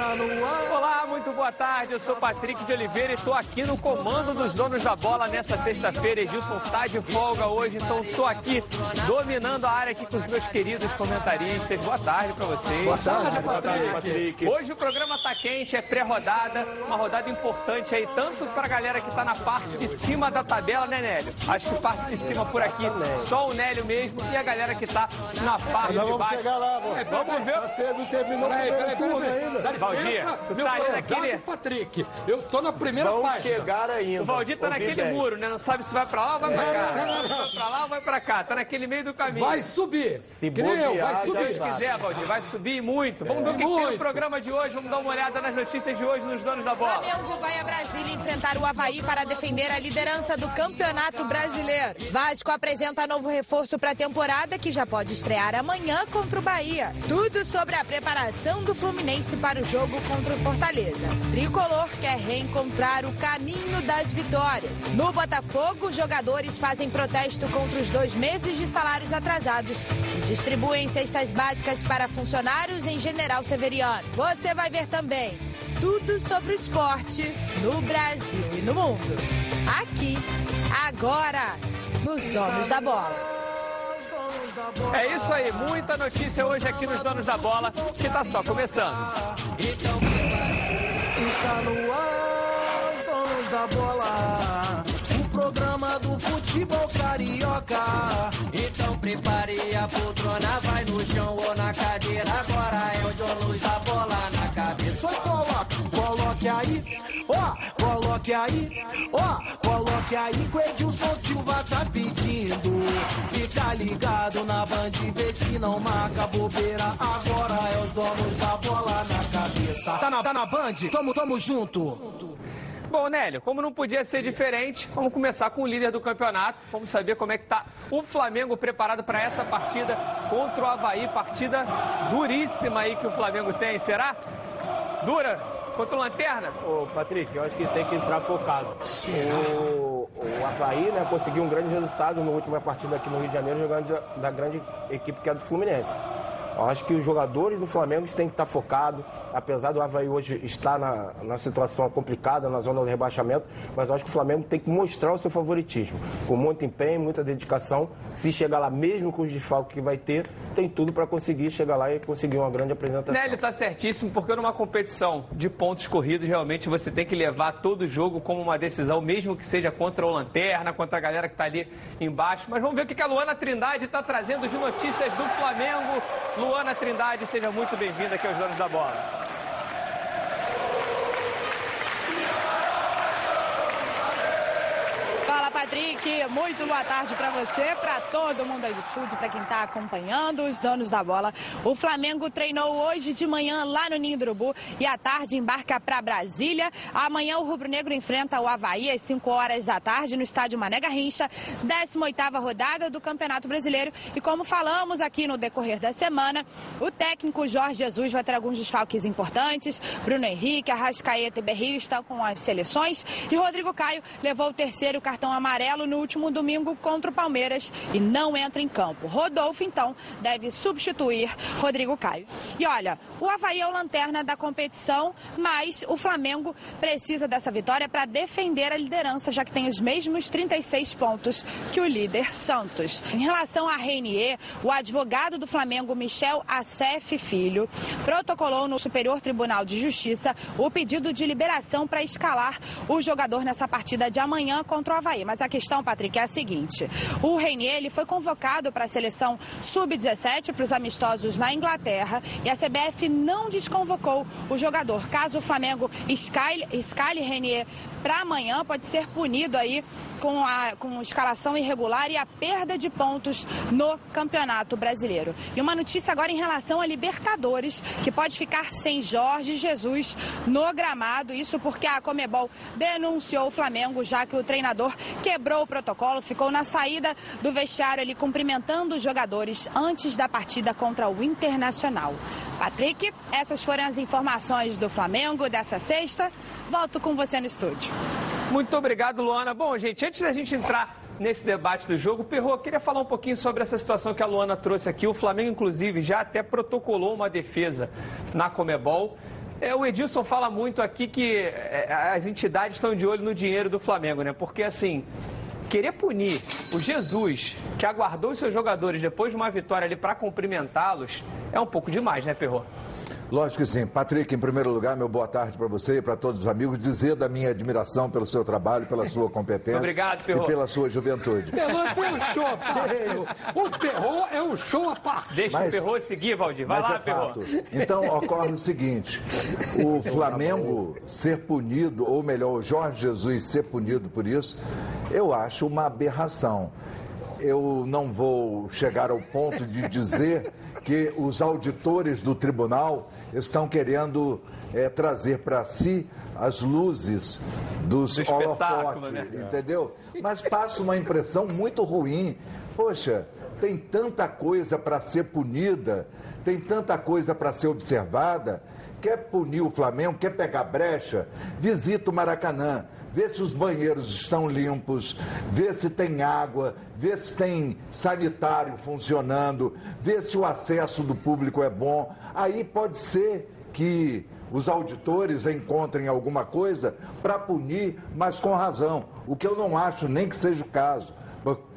Olá, muito boa tarde. Eu sou Patrick de Oliveira e estou aqui no comando dos donos da bola nessa sexta-feira. Edilson está de folga hoje, então estou aqui dominando a área aqui com os meus queridos comentaristas. Boa tarde para vocês. Boa tarde, boa tarde, Patrick. Hoje o programa está quente, é pré-rodada, uma rodada importante aí, tanto para a galera que está na parte de cima da tabela, né, Nélio? Acho que parte de cima por aqui, só o Nélio mesmo e a galera que está na parte de vamos baixo. chegar lá, pô. Vamos ver. Tá cedo, não terminou o primeiro turno ainda. Dá Valdir, licença, tu meu tá prezado naquele- Patrick. Eu tô na primeira Vão página. chegar ainda. O Valdir tá naquele bem. muro, né? Não sabe se vai pra lá ou vai pra cá. não. Vai pra lá ou vai pra cá. Tá naquele meio do caminho. Vai subir. Se Creu, bobear, vai Se subir. Deus sabe. quiser, Valdir, vai subir muito. Vamos ver o que, que tem no Muito. programa de hoje. Vamos dar uma olhada nas notícias de hoje nos donos da bola. Flamengo vai a Brasília enfrentar o Havaí para defender a liderança do Campeonato Brasileiro. Vasco apresenta novo reforço para a temporada que já pode estrear amanhã contra o Bahia. Tudo sobre a preparação do Fluminense para o jogo contra o Fortaleza. Tricolor quer reencontrar o caminho das vitórias. No Botafogo, jogadores fazem protesto contra os dois meses de salários atrasados e distribuem cestas básicas para funcionários em General Severiano. Você vai ver também tudo sobre o esporte no Brasil e no mundo. Aqui, agora, nos Donos da Bola. É isso aí, muita notícia hoje aqui nos donos da bola, que tá só começando. Está no ar, os donos da bola. O programa do futebol carioca. Então prepare a poltrona, vai no chão ou na cadeira. Agora é o dono da bola na cabeça. Só coloca, coloque aí, ó, coloque aí, ó, coloque aí que o Edilson Silva tá pedindo. Fica ligado na band, vê se não marca bobeira. Agora é os donos da bola na cabeça. Tá na, tá na band? Tamo, tamo junto. Bom, Nélio, como não podia ser diferente, vamos começar com o líder do campeonato. Vamos saber como é que tá o Flamengo preparado para essa partida contra o Havaí. Partida duríssima aí que o Flamengo tem, será? Dura? Contra o Lanterna? Ô, Patrick, eu acho que tem que entrar focado. O, o Havaí né, conseguiu um grande resultado na última partida aqui no Rio de Janeiro, jogando da- da grande equipe que é do Fluminense. Eu acho que os jogadores do Flamengo têm que estar focados, apesar do Havaí hoje estar na, na situação complicada, na zona do rebaixamento, mas eu acho que o Flamengo tem que mostrar o seu favoritismo, com muito empenho, muita dedicação. Se chegar lá, mesmo com os desfalques que vai ter, tem tudo para conseguir chegar lá e conseguir uma grande apresentação. Nélio tá certíssimo, porque numa competição de pontos corridos, realmente você tem que levar todo jogo como uma decisão, mesmo que seja contra o Lanterna, contra a galera que tá ali embaixo. Mas vamos ver o que a Luana Trindade está trazendo de notícias do Flamengo. Luana Trindade, seja muito bem-vinda aqui aos Donos da Bola. Fala, Patrick. Muito boa tarde para você, para todo mundo aí do estúdio, para quem está acompanhando, os donos da bola. O Flamengo treinou hoje de manhã lá no Ninho do Urubu e à tarde embarca para Brasília. Amanhã o Rubro Negro enfrenta o Havaí às 5 horas da tarde no estádio Mané Garrincha, 18ª rodada do Campeonato Brasileiro. E como falamos aqui no decorrer da semana, o técnico Jorge Jesus vai ter alguns desfalques importantes. Bruno Henrique, Arrascaeta e Berrio estão com as seleções e Rodrigo Caio levou o terceiro cartão amarelo no último domingo contra o Palmeiras e não entra em campo. Rodolfo, então, deve substituir Rodrigo Caio. E olha, o Havaí é o lanterna da competição, mas o Flamengo precisa dessa vitória para defender a liderança, já que tem os mesmos 36 pontos que o líder Santos. Em relação a Reinier, o advogado do Flamengo, Michel Assef Filho, protocolou no Superior Tribunal de Justiça o pedido de liberação para escalar o jogador nessa partida de amanhã contra o Havaí. Mas a questão, Patrick, é a seguinte: o Reinier ele foi convocado para a seleção sub-17 para os amistosos na Inglaterra e a CBF não desconvocou o jogador. Caso o Flamengo escale, escale Reinier para amanhã, pode ser punido aí com a com escalação irregular e a perda de pontos no Campeonato Brasileiro. E uma notícia agora em relação a Libertadores, que pode ficar sem Jorge Jesus no gramado. Isso porque a Comebol denunciou o Flamengo, já que o treinador quebrou o protocolo, ficou na saída do vestiário ali cumprimentando os jogadores antes da partida contra o Internacional. Patrick, essas foram as informações do Flamengo dessa sexta. Volto com você no estúdio. Muito obrigado, Luana. Bom, gente, antes da gente entrar nesse debate do jogo, Perro, queria falar um pouquinho sobre essa situação que a Luana trouxe aqui. O Flamengo, inclusive, já até protocolou uma defesa na Comebol. É, o Edilson fala muito aqui que é, as entidades estão de olho no dinheiro do Flamengo, né? Porque assim, querer punir o Jesus, que aguardou os seus jogadores depois de uma vitória ali para cumprimentá-los, é um pouco demais, né, Perro? Lógico que sim. Patrick, em primeiro lugar, meu boa tarde para você e para todos os amigos. Dizer da minha admiração pelo seu trabalho, pela sua competência. Obrigado, Perro. E pela sua juventude. Pelô tem um show, tá? O Perro é um show à parte. Deixa Mas- o Perro seguir, Valdir. Vai lá, é Perro. Então ocorre o seguinte: o Flamengo ser punido, ou melhor, o Jorge Jesus ser punido por isso, eu acho uma aberração. Eu não vou chegar ao ponto de dizer que os auditores do tribunal estão querendo eh, trazer para si as luzes dos Do holofotes, né? entendeu? Mas passa uma impressão muito ruim. Poxa, tem tanta coisa para ser punida, tem tanta coisa para ser observada. Quer punir o Flamengo, quer pegar brecha, visita o Maracanã, vê se os banheiros estão limpos, vê se tem água, vê se tem sanitário funcionando, vê se o acesso do público é bom. Aí pode ser que os auditores encontrem alguma coisa para punir, mas com razão. O que eu não acho nem que seja o caso.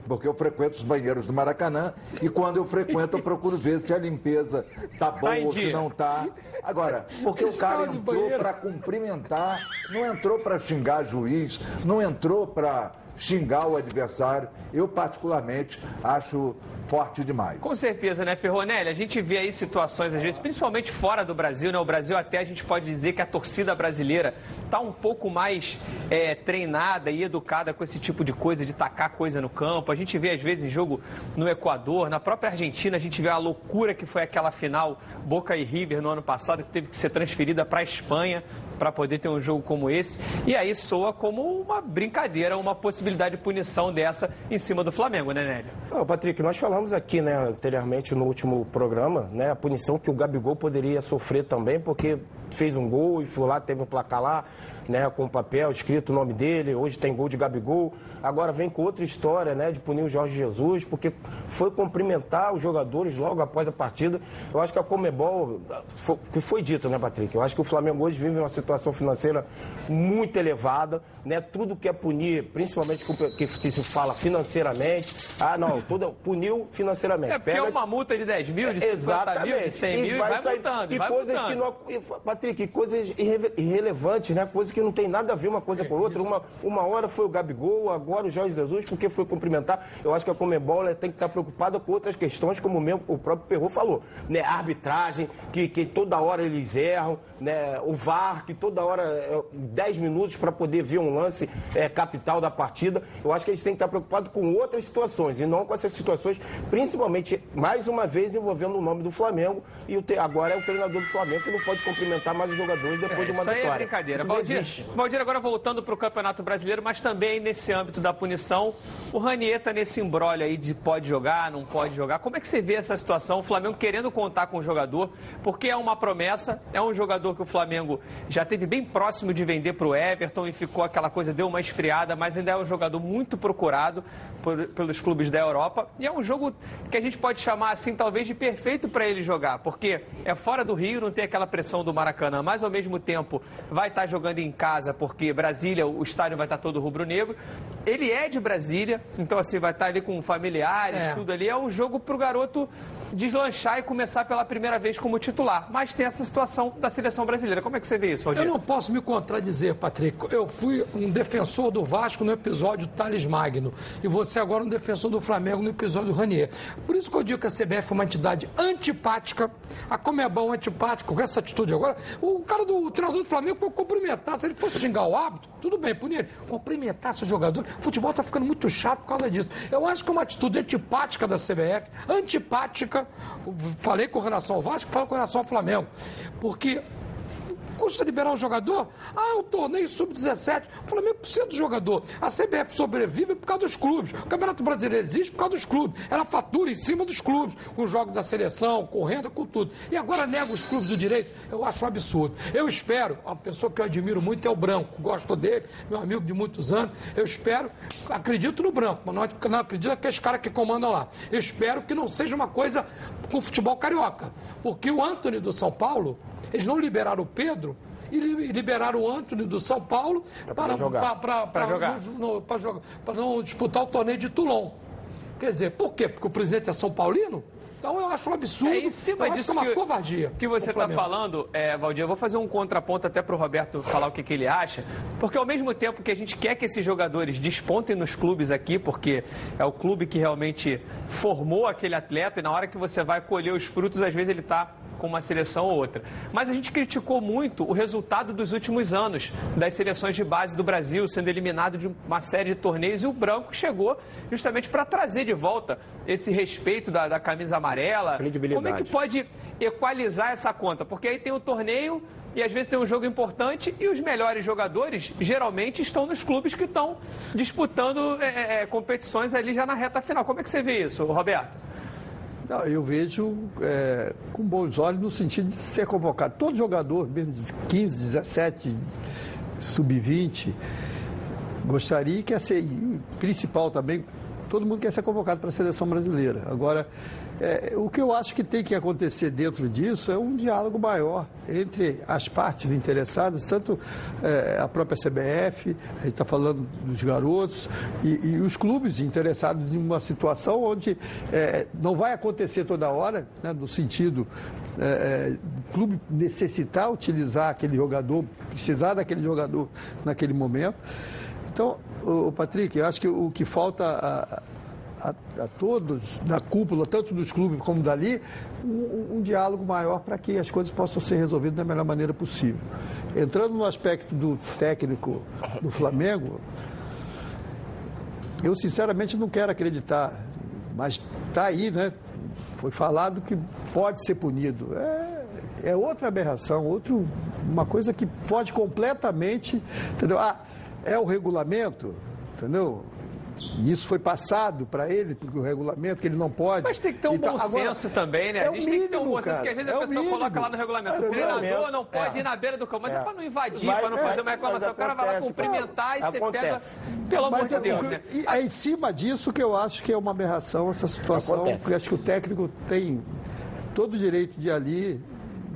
Por- Porque eu frequento os banheiros do Maracanã e quando eu frequento eu procuro ver se a limpeza tá boa ou se não tá. Agora, porque o cara entrou para cumprimentar, não entrou para xingar juiz, não entrou para xingar o adversário. Eu particularmente acho forte demais. Com certeza, né, Perronelli? A gente vê aí situações, às vezes, principalmente fora do Brasil, né? O Brasil até a gente pode dizer que a torcida brasileira está um pouco mais é, treinada e educada com esse tipo de coisa, de tacar coisa no campo. A gente vê, às vezes, em jogo no Equador, na própria Argentina, a gente vê a loucura que foi aquela final Boca e River no ano passado, que teve que ser transferida para a Espanha para poder ter um jogo como esse. E aí soa como uma brincadeira, uma possibilidade de punição dessa em cima do Flamengo, né, Nélio? Não, Patrick, nós falamos aqui, né, anteriormente no último programa, né, a punição que o Gabigol poderia sofrer também, porque fez um gol e foi lá, teve um placar lá, né, com papel escrito o nome dele, hoje tem gol de Gabigol. Agora vem com outra história, né, de punir o Jorge Jesus, porque foi cumprimentar os jogadores logo após a partida. Eu acho que a Comebol, foi- que foi dito, né, Patrick? Eu acho que o Flamengo hoje vive uma situação financeira muito elevada, né? Tudo que é punir, principalmente que, que se fala financeiramente. Ah, não, tudo puniu financeiramente. É porque é uma multa de 10 mil, de 50 mil, de 100 mil e vai sair- multando, E vai coisas que multando. não. Patrick, coisas irre- irrelevantes, né? Coisas que não tem nada a ver uma coisa com a outra. Uma, uma hora foi o Gabigol, agora o Jorge Jesus, porque foi cumprimentar. Eu acho que a Comebol ela tem que estar preocupada com outras questões, como mesmo o próprio Perro falou. Né? Arbitragem, que, que toda hora eles erram, né? o VAR, que toda hora é 10 minutos para poder ver um lance é, capital da partida. Eu acho que eles têm que estar preocupados com outras situações e não com essas situações, principalmente, mais uma vez, envolvendo o nome do Flamengo. E o agora é o treinador do Flamengo que não pode cumprimentar mais os jogadores depois de uma Isso é vitória. brincadeira. Isso não Valdir, existe. Valdir, agora voltando para o Campeonato Brasileiro, mas também nesse âmbito da punição, o Ranieta nesse embrólio aí de pode jogar, não pode jogar. Como é que você vê essa situação? O Flamengo querendo contar com o jogador, porque é uma promessa, é um jogador que o Flamengo já teve bem próximo de vender para o Everton e ficou aquela coisa, deu uma esfriada, mas ainda é um jogador muito procurado por- pelos clubes da Europa. E é um jogo que a gente pode chamar assim, talvez, de perfeito para ele jogar, porque é fora do Rio, não tem aquela pressão do Maracanã, mas ao mesmo tempo vai estar jogando em casa, porque Brasília, o estádio vai estar todo rubro-negro. Ele é de Brasília, então assim, vai estar ali com familiares, É. tudo ali. É um jogo para o garoto deslanchar e começar pela primeira vez como titular. Mas tem essa situação da seleção brasileira. Como é que você vê isso, Valdir? Eu não posso me contradizer, Patrick. Eu fui um defensor do Vasco no episódio Thales Magno. E você agora um defensor do Flamengo no episódio Ranier. Por isso que eu digo que a CBF é uma entidade antipática, a Comebol é antipática, com essa atitude agora. O cara do o treinador do Flamengo foi cumprimentar. Se ele fosse xingar o árbitro, tudo bem, punir. Cumprimentar seu jogador. O futebol está ficando muito chato por causa disso. Eu acho que é uma atitude antipática da CBF, antipática. Falei com relação ao Vasco, falo com relação ao Flamengo. Porque custa liberar o jogador? Ah, o torneio sub-17. O Flamengo precisa do jogador. A CBF sobrevive por causa dos clubes. O Campeonato Brasileiro existe por causa dos clubes. Ela fatura em cima dos clubes, com os jogos da seleção, com renda, com tudo. E agora nega os clubes o direito. Eu acho um absurdo. Eu espero, uma pessoa que eu admiro muito é o Branco. Gosto dele, meu amigo de muitos anos. Eu espero, acredito no Branco, mas não, acredito que é que comanda lá. Eu espero que não seja uma coisa com o futebol carioca. Porque o Anthony do São Paulo, eles não liberaram o Pedro e liberaram o Anthony do São Paulo para, jogar. para, para, jogar. no- no- para jogar- para não disputar o torneio de Toulon. Quer dizer, por quê? Porque o presidente é São Paulino? Então eu acho um absurdo. É em cima eu acho disso que é uma covardia. que você está falando, é, Valdir. Eu vou fazer um contraponto até para o Roberto falar o que, que ele acha, porque ao mesmo tempo que a gente quer que esses jogadores despontem nos clubes aqui, porque é o clube que realmente formou aquele atleta e na hora que você vai colher os frutos, às vezes ele está com uma seleção ou outra. Mas a gente criticou muito o resultado dos últimos anos das seleções de base do Brasil, sendo eliminado de uma série de torneios, e o Branco chegou justamente para trazer de volta esse respeito da, da camisa amarela. Como é que pode equalizar essa conta? Porque aí tem o torneio e às vezes tem um jogo importante e os melhores jogadores geralmente estão nos clubes que estão disputando é, é, competições ali já na reta final. Como é que você vê isso, Roberto? Não, eu vejo é, com bons olhos no sentido de ser convocado. Todo jogador, mesmo de 15, 17, sub-20, gostaria e quer ser, principal também, todo mundo quer ser convocado para a seleção brasileira. Agora, é, o que eu acho que tem que acontecer dentro disso é um diálogo maior entre as partes interessadas, tanto é, a própria CBF, a gente está falando dos garotos, e, e os clubes interessados em uma situação onde é, não vai acontecer toda hora, né, no sentido é, do clube necessitar utilizar aquele jogador, precisar daquele jogador naquele momento. Então, o Patrick, eu acho que o que falta a, a, a todos, da cúpula, tanto dos clubes como dali, um, um diálogo maior para que as coisas possam ser resolvidas da melhor maneira possível. Entrando no aspecto do técnico do Flamengo, eu sinceramente não quero acreditar, mas está aí, né? Foi falado que pode ser punido. É, é outra aberração, outro, uma coisa que foge completamente, entendeu? Ah, é o regulamento, entendeu? E isso foi passado para ele, porque o regulamento, que ele não pode. Mas tem que ter um Então, bom agora, senso também, né? é a gente tem que ter um mínimo, bom senso, cara, que às vezes é a pessoa mínimo. coloca lá no regulamento. É O treinador regulamento. não pode É. ir na beira do campo. Mas é, É. para não invadir, para não é, fazer uma reclamação. O cara vai lá cumprimentar e você acontece. pega. Pelo amor Mas de é, Deus, né? e é em cima disso que eu acho que é uma aberração essa situação, Acontece. porque acho que o técnico tem todo o direito de ir ali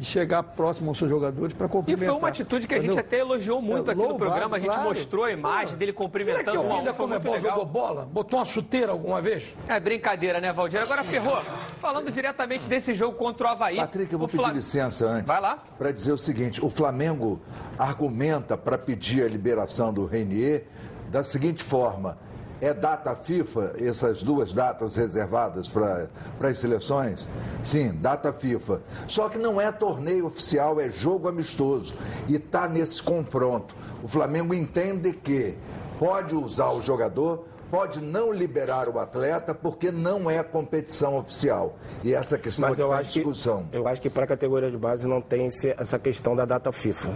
e chegar próximo aos seus jogadores para E cumprimentar. foi uma atitude que a gente entendeu? até elogiou muito É, aqui no programa. A gente claro. mostrou a imagem dele Será que cumprimentando um alguém a um. da Foi muito legal. jogou bola? Botou uma chuteira alguma vez? É brincadeira, né, Valdir? Agora, Ferrou, falando diretamente desse jogo contra o Havaí. Patrick, eu vou o pedir licença antes. Vai lá. Para dizer o seguinte: o Flamengo argumenta para pedir a liberação do Renier da seguinte forma. É data FIFA, essas duas datas reservadas para as seleções? Sim, data FIFA. Só que não é torneio oficial, é jogo amistoso. E está nesse confronto. O Flamengo entende que pode usar o jogador, pode não liberar o atleta, porque não é competição oficial. E essa questão Mas aqui eu em acho que, discussão. eu acho que para a categoria de base não tem esse- essa questão da data FIFA.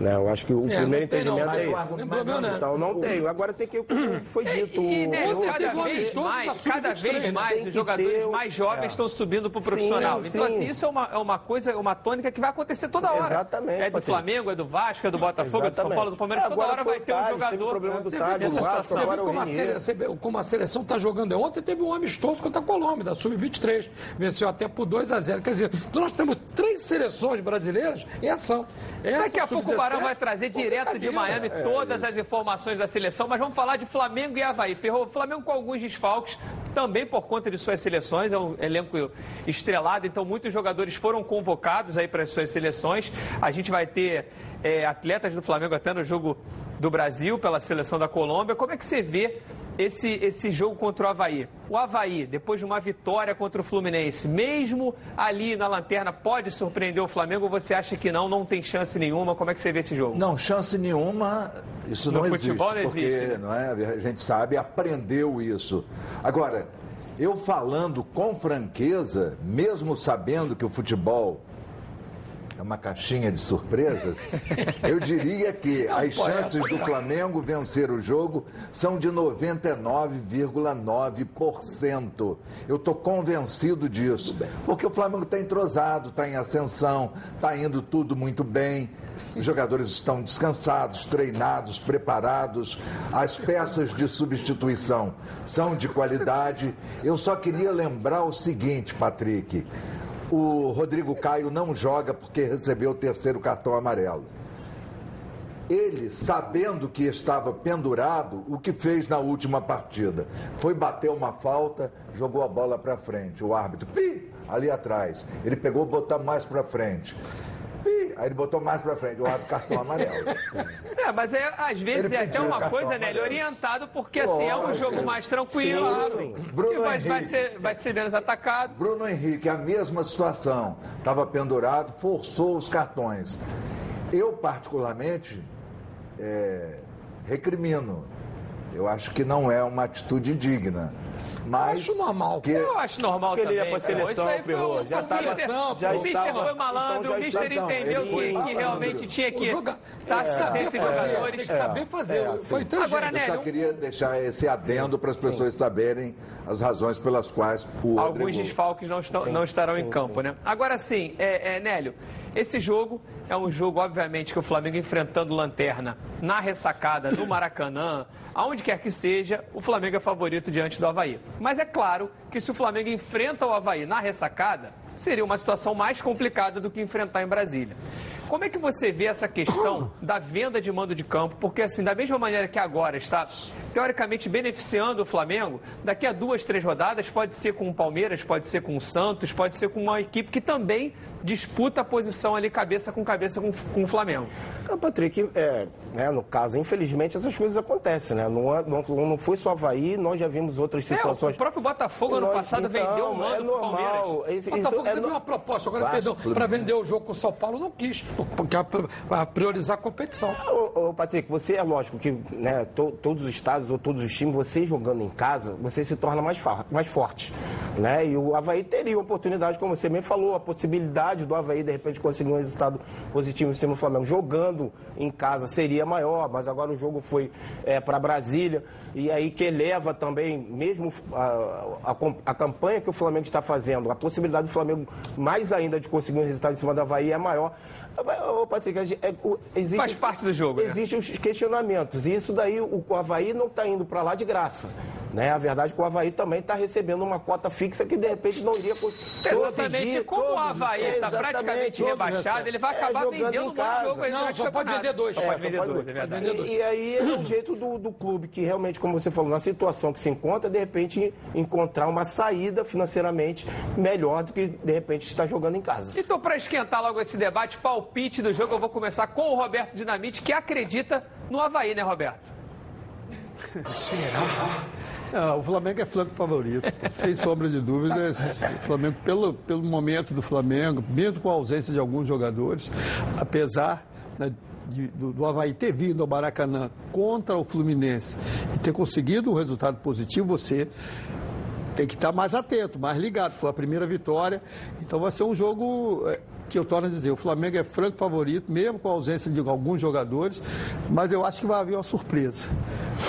Né? Eu acho que o É, primeiro não tem, não, entendimento é o esse. argumento- Lembrou, né? Então não tem. Agora tem que, como foi dito, E, né, Ontem cada vez mais, cada Sub-23, vez mais os jogadores ter mais jovens é. estão subindo para o Sim, profissional. então, sim. assim, isso é uma, é uma coisa, uma tônica que vai acontecer toda hora. Exatamente, É do. Flamengo, é do Vasco, é do Botafogo, é do São Exatamente. Paulo, do Palmeiras. Toda Agora hora vai ter um jogador. problema do Você nessa como, você viu a como seleção está jogando? Ontem teve um amistoso contra a Colômbia, da Sub-23. Venceu até por 2 a 0 Quer dizer, então nós temos três seleções brasileiras em ação. Essa, Daqui a pouco o Barão Sub-17, vai trazer direto de. Miami todas as informações da seleção, mas vamos falar de Flamengo e Havaí. Flamengo com alguns desfalques, também por conta de suas seleções, é um elenco estrelado, então muitos jogadores foram convocados aí para as suas seleções. A gente vai ter é, atletas do Flamengo até no jogo do Brasil pela seleção da Colômbia. Como é que você vê esse, esse jogo contra o Havaí? O Havaí, depois de uma vitória contra o Fluminense, mesmo ali na lanterna, pode surpreender o Flamengo ou você acha que não, não tem chance nenhuma? Como é que você vê esse jogo? Não, chance nenhuma, isso No não existe. futebol não porque, existe, né? não é, a gente sabe, aprendeu isso. Agora, eu falando com franqueza, mesmo sabendo que o futebol é uma caixinha de surpresas, eu diria que as chances do Flamengo vencer o jogo são de 99,9%. Eu estou convencido disso. Porque o Flamengo está entrosado, está em ascensão, está indo tudo muito bem. Os jogadores estão descansados, treinados, preparados. As peças de substituição são de qualidade. Eu só queria lembrar o seguinte, Patrick. O Rodrigo Caio não joga porque recebeu o terceiro cartão amarelo. Ele, sabendo que estava pendurado, o que fez na última partida? Foi bater uma falta, jogou a bola para frente. O árbitro, pi, ali atrás. Ele pegou, botou mais para frente. Pi, aí ele botou mais para frente. O cartão amarelo. É, mas é, às vezes é até uma coisa, né? Ele é orientado porque assim é um jogo mais tranquilo, Sim, sim. Bruno vai, vai Henrique. ser, vai ser menos atacado. Bruno Henrique, a mesma situação. Estava pendurado, forçou os cartões. Eu, particularmente, é, recrimino. Eu acho que não é uma atitude digna. Mas acho normal. Que... Eu acho normal Porque ele também. ia pra seleção, foi Pirro, já o tava- Mister, já o Mister estava- foi malandro, então o Mister estava- entendeu que, que realmente tinha que joga... tem que saber assistência fazer, tem que saber fazer. É, Foi inteligente. Agora, Eu né, só um- queria deixar esse adendo para as pessoas saberem as razões pelas quais o Alguns Rodrigo... desfalques não, estão, Sim, não estarão sim, em campo, sim. né? Agora sim, é, é, Nélio, esse jogo é um jogo, obviamente, que o Flamengo enfrentando Lanterna na ressacada, no Maracanã, aonde quer que seja, o Flamengo é favorito diante do Havaí. Mas é claro que se o Flamengo enfrenta o Havaí na ressacada, seria uma situação mais complicada do que enfrentar em Brasília. Como é que você vê essa questão da venda de mando de campo? Porque, assim, da mesma maneira que agora está, teoricamente, beneficiando o Flamengo, daqui a duas, três rodadas, pode ser com o Palmeiras, pode ser com o Santos, pode ser com uma equipe que também disputa a posição ali cabeça com cabeça com, com o Flamengo. Ah, Patrick, é, né, no caso, infelizmente, essas coisas acontecem, né? Não, é- não, não foi só Havaí, nós já vimos outras É, situações. o próprio Botafogo ano Nós, passado então, vendeu o mando é pro normal. Palmeiras. Isso, O isso Botafogo é teve no- uma proposta, agora Vasco, perdeu, para vender o jogo com o São Paulo, não quis, é para priorizar a competição. Ô, ô, Patrick, você é lógico que né, to- todos os estados ou todos os times, você jogando em casa, você se torna mais, mais forte. Né? E o Havaí teria oportunidade, como você bem falou, a possibilidade do Havaí de repente conseguir um resultado positivo em cima do Flamengo. Jogando em casa seria maior, mas agora o jogo foi para Brasília. E aí que eleva também, mesmo a, a, a campanha que o Flamengo está fazendo, a possibilidade do Flamengo mais ainda de conseguir um resultado em cima do Havaí é maior. Ô, Patrick, é, o- existe, Faz parte do jogo, né? Existem os questionamentos. E isso daí, o, o Havaí não está indo para lá de graça. Né? A verdade é que o Havaí também está recebendo uma cota fixa que de repente não iria cons- Exatamente, conseguir. como o Havaí está praticamente rebaixado, ele vai É, acabar jogando vendendo um casa. jogo aí Não, durante só pode vender dois. Só É, pode só vender pode- dois, é verdade. vender dois. E, e aí é o jeito do, do clube que realmente, como você falou, na situação que se encontra, de repente encontrar uma saída financeiramente melhor do que de repente estar jogando em casa. Então, para esquentar logo esse debate, palpite do jogo, eu vou começar com o Roberto Dinamite, que acredita no Havaí, né, Roberto? Ah, o Flamengo é flanco favorito, sem sombra de dúvidas. O Flamengo, pelo, pelo momento do Flamengo, mesmo com a ausência de alguns jogadores, apesar né, de- do, do Havaí ter vindo ao Maracanã contra o Fluminense e ter conseguido um resultado positivo, você tem que estar mais atento, mais ligado. Foi a primeira vitória, então vai ser um jogo eh, que eu torno a dizer, o Flamengo é franco favorito, mesmo com a ausência de alguns jogadores, mas eu acho que vai haver uma surpresa.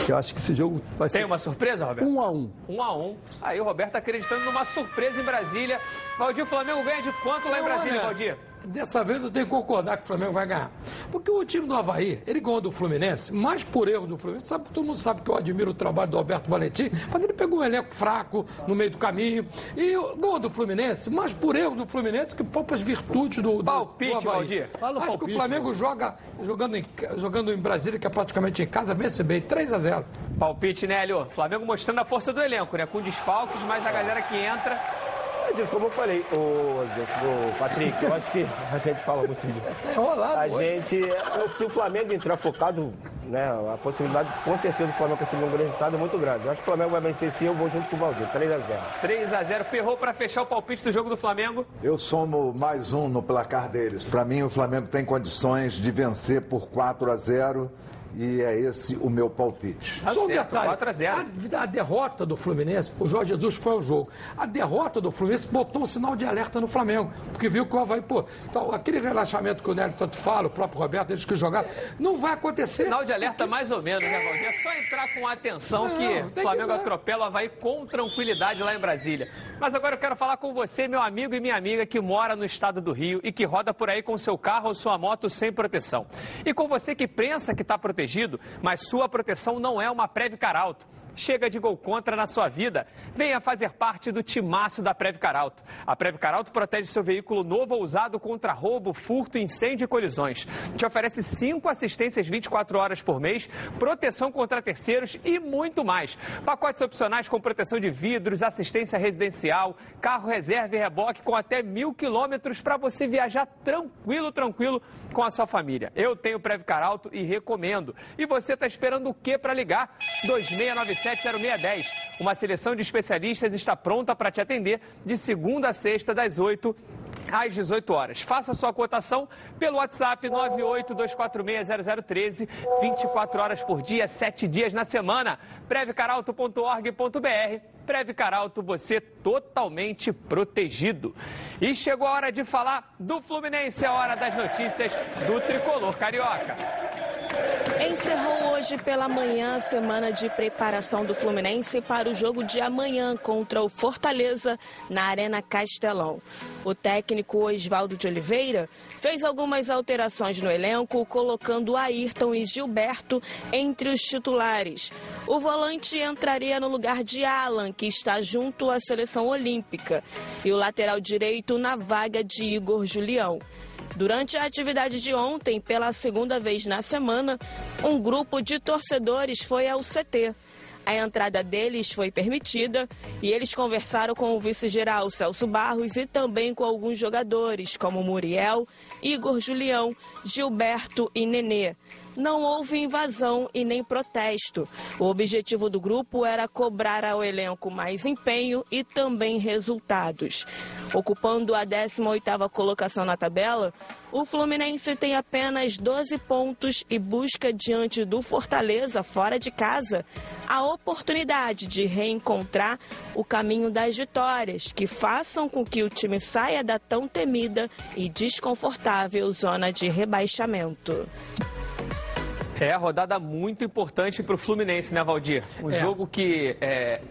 Eu acho que esse jogo vai Tem ser uma surpresa, Roberto? um a um. Um a um. Aí o Roberto acreditando numa surpresa em Brasília. Valdir, o Flamengo ganha de quanto lá em Brasília, Olha, Valdir? Dessa vez eu tenho que concordar que o Flamengo vai ganhar. Porque o time do Havaí, ele ganhou do Fluminense, mais por erro do Fluminense. Sabe, todo mundo sabe que eu admiro o trabalho do Alberto Valentim, mas ele pegou um elenco fraco no meio do caminho. E ganhou do Fluminense, mais por erro do Fluminense que poucas virtudes do, do, Palpite, do Havaí. Valdir. O Acho que o palpite, Flamengo joga jogando em, jogando em Brasília, que é praticamente em casa, vence bem, 3 a 0 Palpite, Nélio. Flamengo mostrando a força do elenco, né? Com desfalques, mas a galera que entra. É disso, como eu falei, o, o Patrick, eu acho que a gente fala muito disso. Tá enrolado. A gente, se o Flamengo entrar focado, né, a possibilidade, com certeza, do Flamengo conseguir um grande resultado é muito grande. Eu acho que o Flamengo vai vencer sim, eu vou junto com o Valdir, 3 a 0 3 a 0 Perrou para fechar o palpite do jogo do Flamengo. Eu somo mais um no placar deles. Para mim, o Flamengo tem condições de vencer por 4 a 0 E é esse o meu palpite. Tá Só um certo, detalhe. 4 a 0. A, a derrota do Fluminense, o Jorge Jesus foi ao jogo. A derrota do Fluminense botou um sinal de alerta no Flamengo. Porque viu que o Havaí, pô, então, aquele relaxamento que o Nélio tanto fala, o próprio Roberto, eles que jogaram, não vai acontecer. Sinal de alerta mais ou menos, né, Valdir? É só entrar com atenção Não, que o que Flamengo dar. atropela o Havaí com tranquilidade lá em Brasília. Mas agora eu quero falar com você, meu amigo e minha amiga que mora no estado do Rio e que roda por aí com seu carro ou sua moto sem proteção. E com você que pensa que está protegido, mas sua proteção não é uma Previcar Alto. Chega de gol contra na sua vida. Venha fazer parte do timaço da Previcar Alto. A Previcar Alto protege seu veículo novo ou usado contra roubo, furto, incêndio e colisões. Te oferece cinco assistências 24 horas por mês, proteção contra terceiros e muito mais. Pacotes opcionais com proteção de vidros, assistência residencial, carro reserva e reboque com até mil quilômetros para você viajar tranquilo, tranquilo com a sua família. Eu tenho Previcar Alto e recomendo. E você está esperando o que para ligar? 26970610. Uma seleção de especialistas está pronta para te atender de segunda a sexta, das 8 às 18 horas. Faça sua cotação pelo WhatsApp 982460013, 24 horas por dia, 7 dias na semana. previcaralto.org.br. Previcaralto, você totalmente protegido. E chegou a hora de falar do Fluminense, a hora das notícias do Tricolor Carioca. Encerrou hoje pela manhã a semana de preparação do Fluminense para o jogo de amanhã contra o Fortaleza na Arena Castelão. O técnico Oswaldo de Oliveira fez algumas alterações no elenco, colocando Ayrton e Gilberto entre os titulares. O volante entraria no lugar de Alan, que está junto à seleção olímpica, e o lateral direito na vaga de Igor Julião. Durante a atividade de ontem, pela segunda vez na semana, um grupo de torcedores foi ao CT. A entrada deles foi permitida e eles conversaram com o vice-geral Celso Barros e também com alguns jogadores, como Muriel, Igor Julião, Gilberto e Nenê. Não houve invasão e nem protesto. O objetivo do grupo era cobrar ao elenco mais empenho e também resultados. Ocupando a 18ª colocação na tabela, o Fluminense tem apenas 12 pontos e busca diante do Fortaleza, fora de casa, a oportunidade de reencontrar o caminho das vitórias, que façam com que o time saia da tão temida e desconfortável zona de rebaixamento. É, rodada muito importante para o Fluminense, né, Valdir? Um É. jogo que é,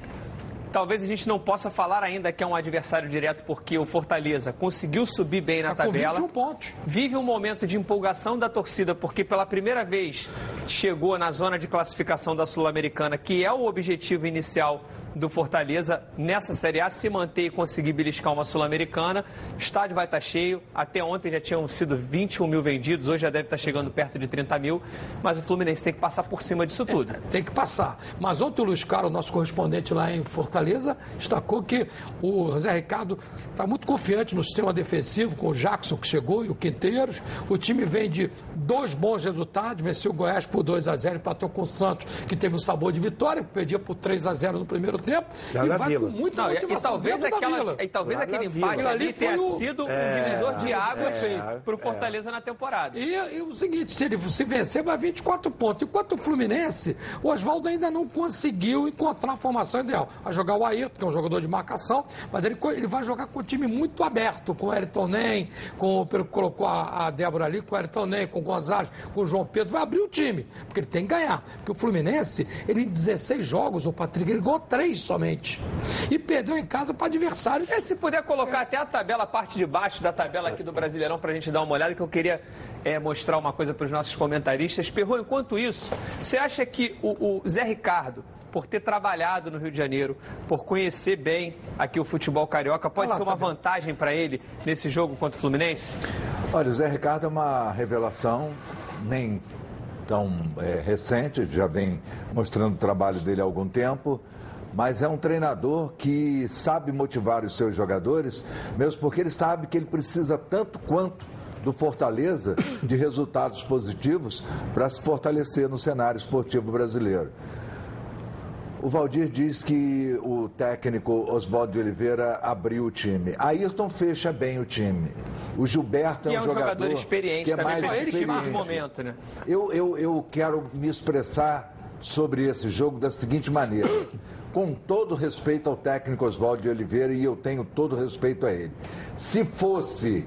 talvez a gente não possa falar ainda que é um adversário direto, porque o Fortaleza conseguiu subir bem na Tá com tabela. 21 pontos. Vive um momento de empolgação da torcida, porque pela primeira vez chegou na zona de classificação da Sul-Americana, que é o objetivo inicial do Fortaleza nessa Série A, se manter e conseguir beliscar uma Sul-Americana. O estádio vai estar cheio. Até ontem já tinham sido 21 mil vendidos, hoje já deve estar chegando perto de 30 mil. Mas o Fluminense tem que passar por cima disso tudo. Tem que passar. Mas ontem o Luiz nosso correspondente lá em Fortaleza, destacou que o Zé Ricardo está muito confiante no sistema defensivo, com o Jackson que chegou e o Quinteiros. O time vem de dois bons resultados, venceu o Goiás por 2 a 0 empatou com o Santos, que teve um sabor de vitória, perdia por 3 a 0 no primeiro tempo. Lá e vai Vila. com muita Não, e, e motivação. talvez, aquela, Vila. e talvez Lá aquele empate ali tenha o- sido um divisor de águas é, para o Fortaleza na temporada. E, e o seguinte, se ele se vencer, vai 24 pontos. Enquanto o Fluminense, o Oswaldo ainda não conseguiu encontrar a formação ideal. Vai jogar o Ayrton, que é um jogador de marcação, mas ele, ele vai jogar com o time muito aberto, com o Ayrton Nem, com, pelo que colocou a, a Débora ali, com o Nem, com o Gonzalez, com o João Pedro. Vai abrir o time, porque ele tem que ganhar. Porque o Fluminense, ele em 16 jogos, o Patrick, ele ganhou 3 somente. E perdeu em casa para adversários. É, se puder colocar até a tabela, a parte de baixo da tabela aqui do Brasileirão, para a gente dar uma olhada, que eu queria é, mostrar uma coisa para os nossos comentaristas. Perrou, enquanto isso, você acha que o, o Zé Ricardo, por ter trabalhado no Rio de Janeiro, por conhecer bem aqui o futebol carioca, pode Olha lá, ser uma Fabiano. vantagem para ele nesse jogo contra o Fluminense? Olha, o Zé Ricardo é uma revelação, nem tão é, recente, já vem mostrando o trabalho dele há algum tempo, mas é um treinador que sabe motivar os seus jogadores, mesmo porque ele sabe que ele precisa tanto quanto do Fortaleza de resultados positivos para se fortalecer no cenário esportivo brasileiro. O Valdir diz que o técnico Oswaldo de Oliveira abriu o time. Ayrton fecha bem o time. O Gilberto é, é um um jogador experiente que é mais só ele que marca o momento, né? Eu, eu, eu quero me expressar sobre esse jogo da seguinte maneira. Com todo respeito ao técnico Oswaldo de Oliveira, e eu tenho todo respeito a ele. Se fosse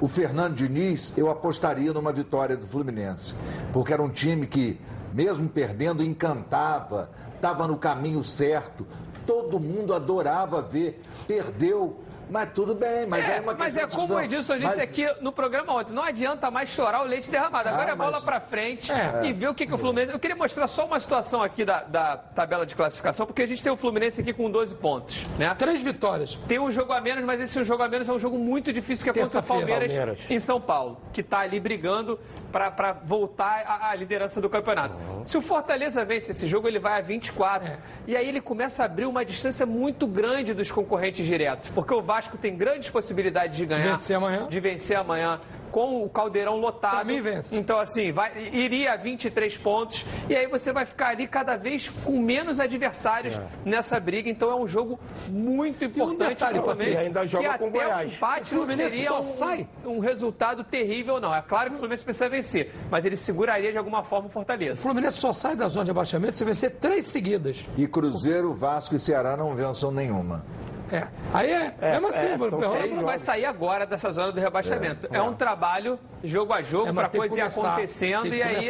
o Fernando Diniz, eu apostaria numa vitória do Fluminense. Porque era um time que, mesmo perdendo, encantava, estava no caminho certo. Todo mundo adorava ver. Perdeu, mas tudo bem. Mas é, É, uma mas é questão como o. Edilson disse Mas- aqui no programa ontem, não adianta mais chorar o leite derramado. Agora Ah, é bola mas- pra frente É. e ver o que, que o Fluminense. Eu queria mostrar só uma situação aqui da, da tabela de classificação, porque a gente tem o Fluminense aqui com 12 pontos, né? Três vitórias. Tem um jogo a menos, mas esse jogo a menos é um jogo muito difícil que é contra o Palmeiras, Palmeiras. em São Paulo, que está ali brigando para voltar à, à liderança do campeonato. Se o Fortaleza vence esse jogo, ele vai a 24. É. E aí ele começa a abrir uma distância muito grande dos concorrentes diretos, porque o Vasco tem grandes possibilidades de ganhar. vencer amanhã. De vencer amanhã. Com o caldeirão lotado. Pra mim, vence. Então, assim, vai, iria a 23 pontos. E aí você vai ficar ali cada vez com menos adversários nessa briga. Então é um jogo muito importante detalhe, pro Fluminense. Ainda joga que com até Goiás. Um empate O Fluminense não seria só um, sai. um resultado terrível, não. É claro que o Fluminense precisa vencer, mas ele seguraria de alguma forma o O Fortaleza. Fluminense só sai da zona de abaixamento se vencer três seguidas. E Cruzeiro, Vasco e Ceará não vençam nenhuma. É. Aí é, mesmo assim, é, não vai sair agora dessa zona do rebaixamento. É, um trabalho jogo a jogo É, para coisa ir acontecendo e aí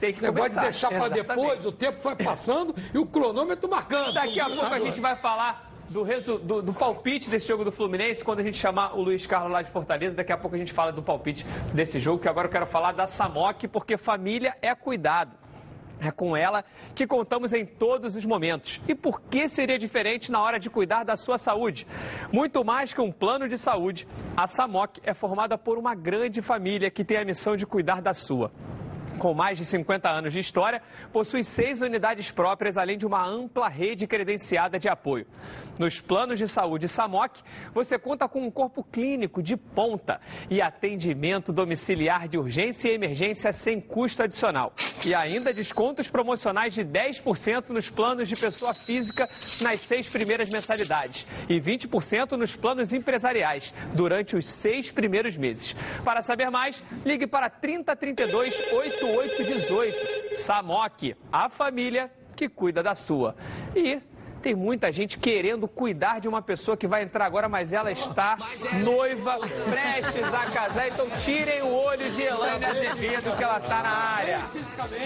tem que Esse negócio começar. de deixar para depois, o tempo vai passando e o cronômetro marcando. Daqui a pouco a gente vai falar do, resu- do, do palpite desse jogo do Fluminense, quando a gente chamar o Luiz Carlos lá de Fortaleza. Daqui a pouco a gente fala do palpite desse jogo, que agora eu quero falar da Samok, porque família é cuidado. É com ela que contamos em todos os momentos. E por que seria diferente na hora de cuidar da sua saúde? Muito mais que um plano de saúde, a Samok é formada por uma grande família que tem a missão de cuidar da sua. Com mais de 50 anos de história, possui seis unidades próprias, além de uma ampla rede credenciada de apoio. Nos planos de saúde SAMOC, você conta com um corpo clínico de ponta e atendimento domiciliar de urgência e emergência sem custo adicional. E ainda descontos promocionais de 10% nos planos de pessoa física nas seis primeiras mensalidades e 20% nos planos empresariais durante os seis primeiros meses. Para saber mais, ligue para 3032 8818. Samok, a família que cuida da sua. E tem muita gente querendo cuidar de uma pessoa que vai entrar agora, mas ela está noiva, prestes a casar. Então tirem o olho de Elaine Azevedo, que ela está na área.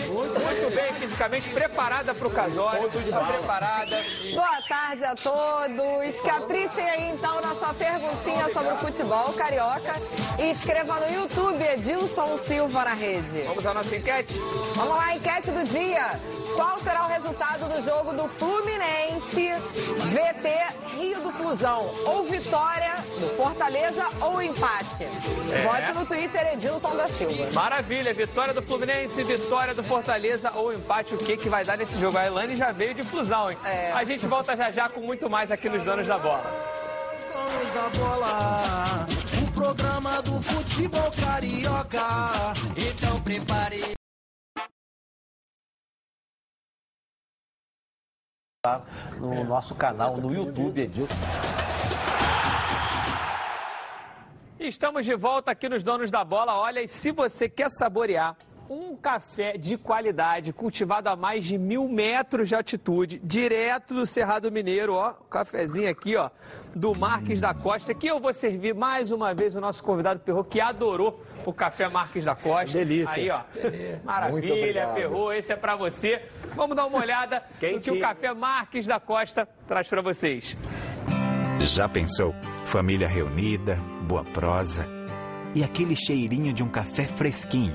Muito bem, fisicamente preparada para o casório, está preparada. Boa tarde a todos. Caprichem aí então na sua perguntinha sobre o futebol carioca e escreva no YouTube Edilson Silva na rede. Vamos à nossa enquete? Vamos lá, enquete do dia. Qual será o resultado do jogo do Fluminense VT Rio do Fusão? Ou vitória do Fortaleza ou empate? É. Vote no Twitter Edilson da Silva. Maravilha, vitória do Fluminense, vitória do Fortaleza ou empate, o que, que vai dar nesse jogo? A Elaine já veio de fusão, hein? É. A gente volta já já com muito mais aqui nos Donos da Bola. Donos da bola, o programa do futebol carioca. Então prepare. No nosso canal no YouTube. Estamos de volta aqui nos Donos da Bola. Olha, e se você quer saborear um café de qualidade, cultivado a mais de mil metros de altitude, direto do Cerrado Mineiro, ó, o cafezinho aqui, ó, do Marques da Costa, que eu vou servir mais uma vez o nosso convidado Perro, que adorou o café Marques da Costa. Delícia. Aí, ó, Muito maravilha. Perro, esse é pra você. Vamos dar uma olhada no que o café Marques da Costa traz pra vocês. Já pensou? Família reunida, boa prosa e aquele cheirinho de um café fresquinho.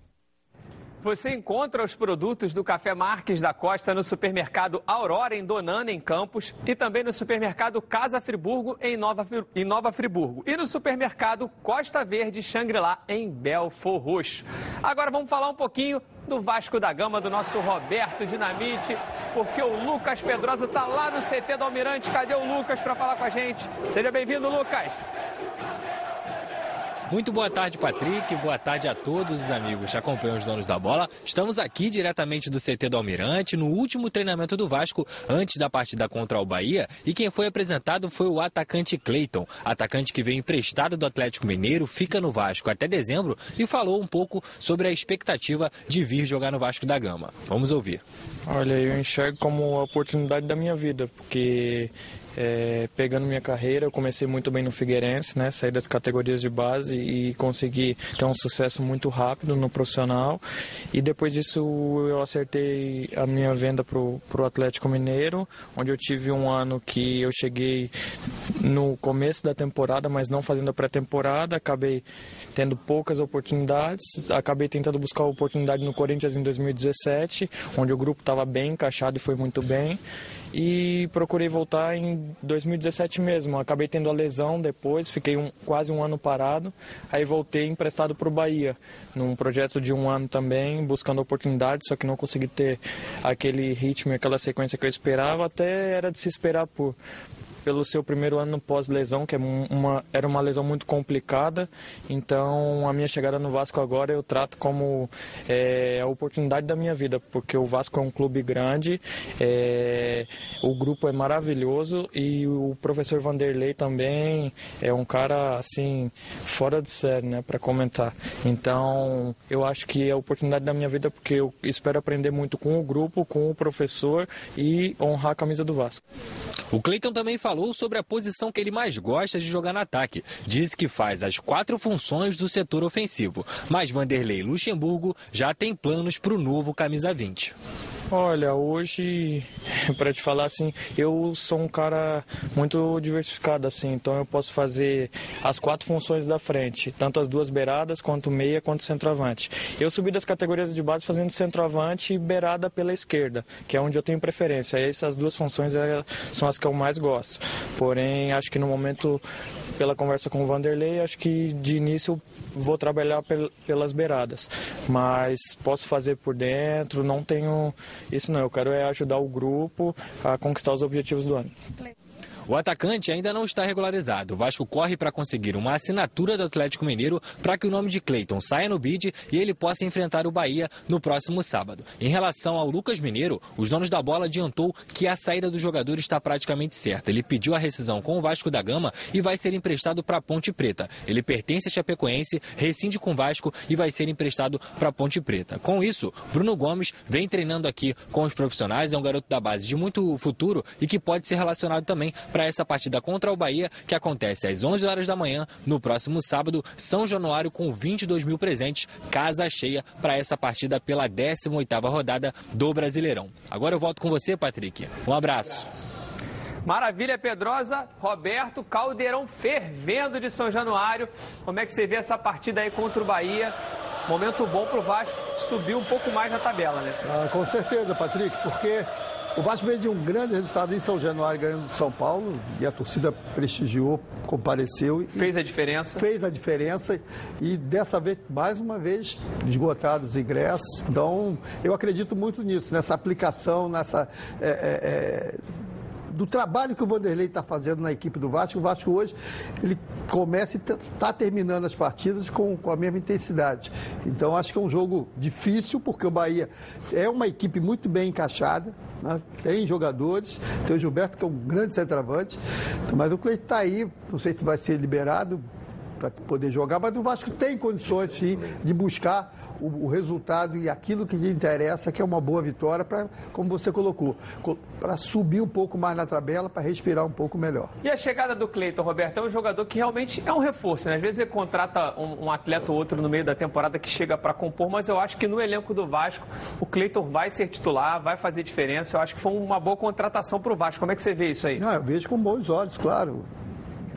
Você encontra os produtos do Café Marques da Costa no supermercado Aurora, em Donana, em Campos, e também no supermercado Casa Friburgo, em Nova, em Nova Friburgo, e no supermercado Costa Verde Xangri-Lá, em Belfor Roxo. Agora vamos falar um pouquinho do Vasco da Gama, do nosso Roberto Dinamite, porque o Lucas Pedrosa está lá no CT do Almirante. Cadê o Lucas para falar com a gente? Seja bem-vindo, Lucas. Muito boa tarde, Patrick. Boa tarde a todos os amigos que acompanham os donos da bola. Estamos aqui diretamente do CT do Almirante, no último treinamento do Vasco, antes da partida contra o Bahia. E quem foi apresentado foi o atacante Cleiton, atacante que veio emprestado do Atlético Mineiro, fica no Vasco até dezembro e falou um pouco sobre a expectativa de vir jogar no Vasco da Gama. Vamos ouvir. Olha, eu enxergo como a oportunidade da minha vida, porque é, pegando minha carreira, eu comecei muito bem no Figueirense, né? Saí das categorias de base e consegui ter um sucesso muito rápido no profissional. E depois disso eu acertei a minha venda pro, pro Atlético Mineiro, onde eu tive um ano que eu cheguei no começo da temporada, mas não fazendo a pré-temporada, acabei tendo poucas oportunidades, acabei tentando buscar oportunidade no Corinthians em 2017, onde o grupo estava bem encaixado e foi muito bem e procurei voltar em 2017 mesmo. Acabei tendo a lesão depois, fiquei um, quase um ano parado, aí voltei emprestado para o Bahia, num projeto de um ano também, buscando oportunidades, só que não consegui ter aquele ritmo, aquela sequência que eu esperava, até era de se esperar por, pelo seu primeiro ano pós-lesão, que é uma, era uma lesão muito complicada. Então, a minha chegada no Vasco agora eu trato como é, a oportunidade da minha vida, porque o Vasco é um clube grande, é, o grupo é maravilhoso e o professor Vanderlei também é um cara assim fora de série, né, para comentar. Então, eu acho que é a oportunidade da minha vida porque eu espero aprender muito com o grupo, com o professor e honrar a camisa do Vasco. O Cleiton também falou sobre a posição que ele mais gosta de jogar no ataque. Diz que faz as quatro funções do setor ofensivo. Mas Vanderlei Luxemburgo já tem planos para o novo camisa 20. Olha, hoje, para te falar assim, eu sou um cara muito diversificado assim, então eu posso fazer as quatro funções da frente, tanto as duas beiradas, quanto meia, quanto centroavante. Eu subi das categorias de base fazendo centroavante e beirada pela esquerda, que é onde eu tenho preferência. Essas duas funções é, são as que eu mais gosto. Porém, acho que no momento pela conversa com o Vanderlei, acho que de início vou trabalhar pelas beiradas, mas posso fazer por dentro, não tenho isso não, eu quero é ajudar o grupo a conquistar os objetivos do ano. O atacante ainda não está regularizado. O Vasco corre para conseguir uma assinatura do Atlético Mineiro para que o nome de Cleiton saia no bid e ele possa enfrentar o Bahia no próximo sábado. Em relação ao Lucas Mineiro, os donos da bola adiantou que a saída do jogador está praticamente certa. Ele pediu a rescisão com o Vasco da Gama e vai ser emprestado para a Ponte Preta. Ele pertence a Chapecoense, rescinde com o Vasco e vai ser emprestado para a Ponte Preta. Com isso, Bruno Gomes vem treinando aqui com os profissionais, é um garoto da base de muito futuro e que pode ser relacionado também para para essa partida contra o Bahia, que acontece às 11 horas da manhã, no próximo sábado, São Januário com 22 mil presentes, casa cheia para essa partida pela 18ª rodada do Brasileirão. Agora eu volto com você, Patrick. Um abraço. Maravilha, Pedrosa. Roberto, Caldeirão fervendo de São Januário. Como é que você vê essa partida aí contra o Bahia? Momento bom para o Vasco subir um pouco mais na tabela, né? Ah, com certeza, Patrick, porque o Vasco veio de um grande resultado em São Januário, ganhando do São Paulo, e a torcida prestigiou, compareceu. Fez a diferença? Fez a diferença, e dessa vez, mais uma vez, esgotados os ingressos. Então, eu acredito muito nisso, nessa aplicação, nessa. É, é, é do trabalho que o Vanderlei está fazendo na equipe do Vasco. O Vasco hoje ele começa e está terminando as partidas com, com a mesma intensidade. Então acho que é um jogo difícil, porque o Bahia é uma equipe muito bem encaixada, né? tem jogadores, tem o Gilberto, que é um grande centroavante, mas o Cleiton está aí, não sei se vai ser liberado para poder jogar, mas o Vasco tem condições sim de buscar o, o, resultado e aquilo que lhe interessa, que é uma boa vitória, para, como você colocou, para subir um pouco mais na tabela, para respirar um pouco melhor. E a chegada do Cleiton, Roberto, é um jogador que realmente é um reforço, né? Às vezes ele contrata um, um atleta ou outro no meio da temporada que chega para compor, mas eu acho que no elenco do Vasco, o Cleiton vai ser titular, vai fazer diferença. Eu acho que foi uma boa contratação para o Vasco. Como é que você vê isso aí? Não, eu vejo com bons olhos, claro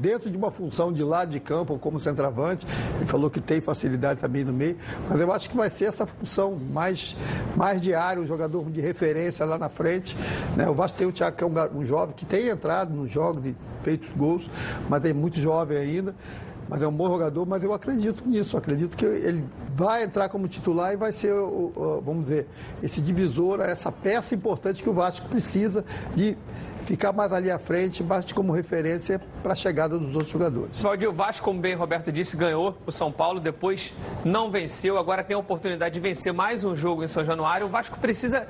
dentro de uma função de lado de campo, como centroavante. Ele falou que tem facilidade também no meio, mas eu acho que vai ser essa função mais, mais diária, um jogador de referência lá na frente. Né? O Vasco tem o Thiago, que é um, um jovem que tem entrado nos jogos e feito os gols, mas é muito jovem ainda mas é um bom jogador, mas eu acredito nisso, acredito que ele vai entrar como titular e vai ser, vamos dizer, esse divisor, essa peça importante que o Vasco precisa de ficar mais ali à frente, basta como referência para a chegada dos outros jogadores. Valdir, o Vasco, como bem o Roberto disse, ganhou o São Paulo, depois não venceu, agora tem a oportunidade de vencer mais um jogo em São Januário. O Vasco precisa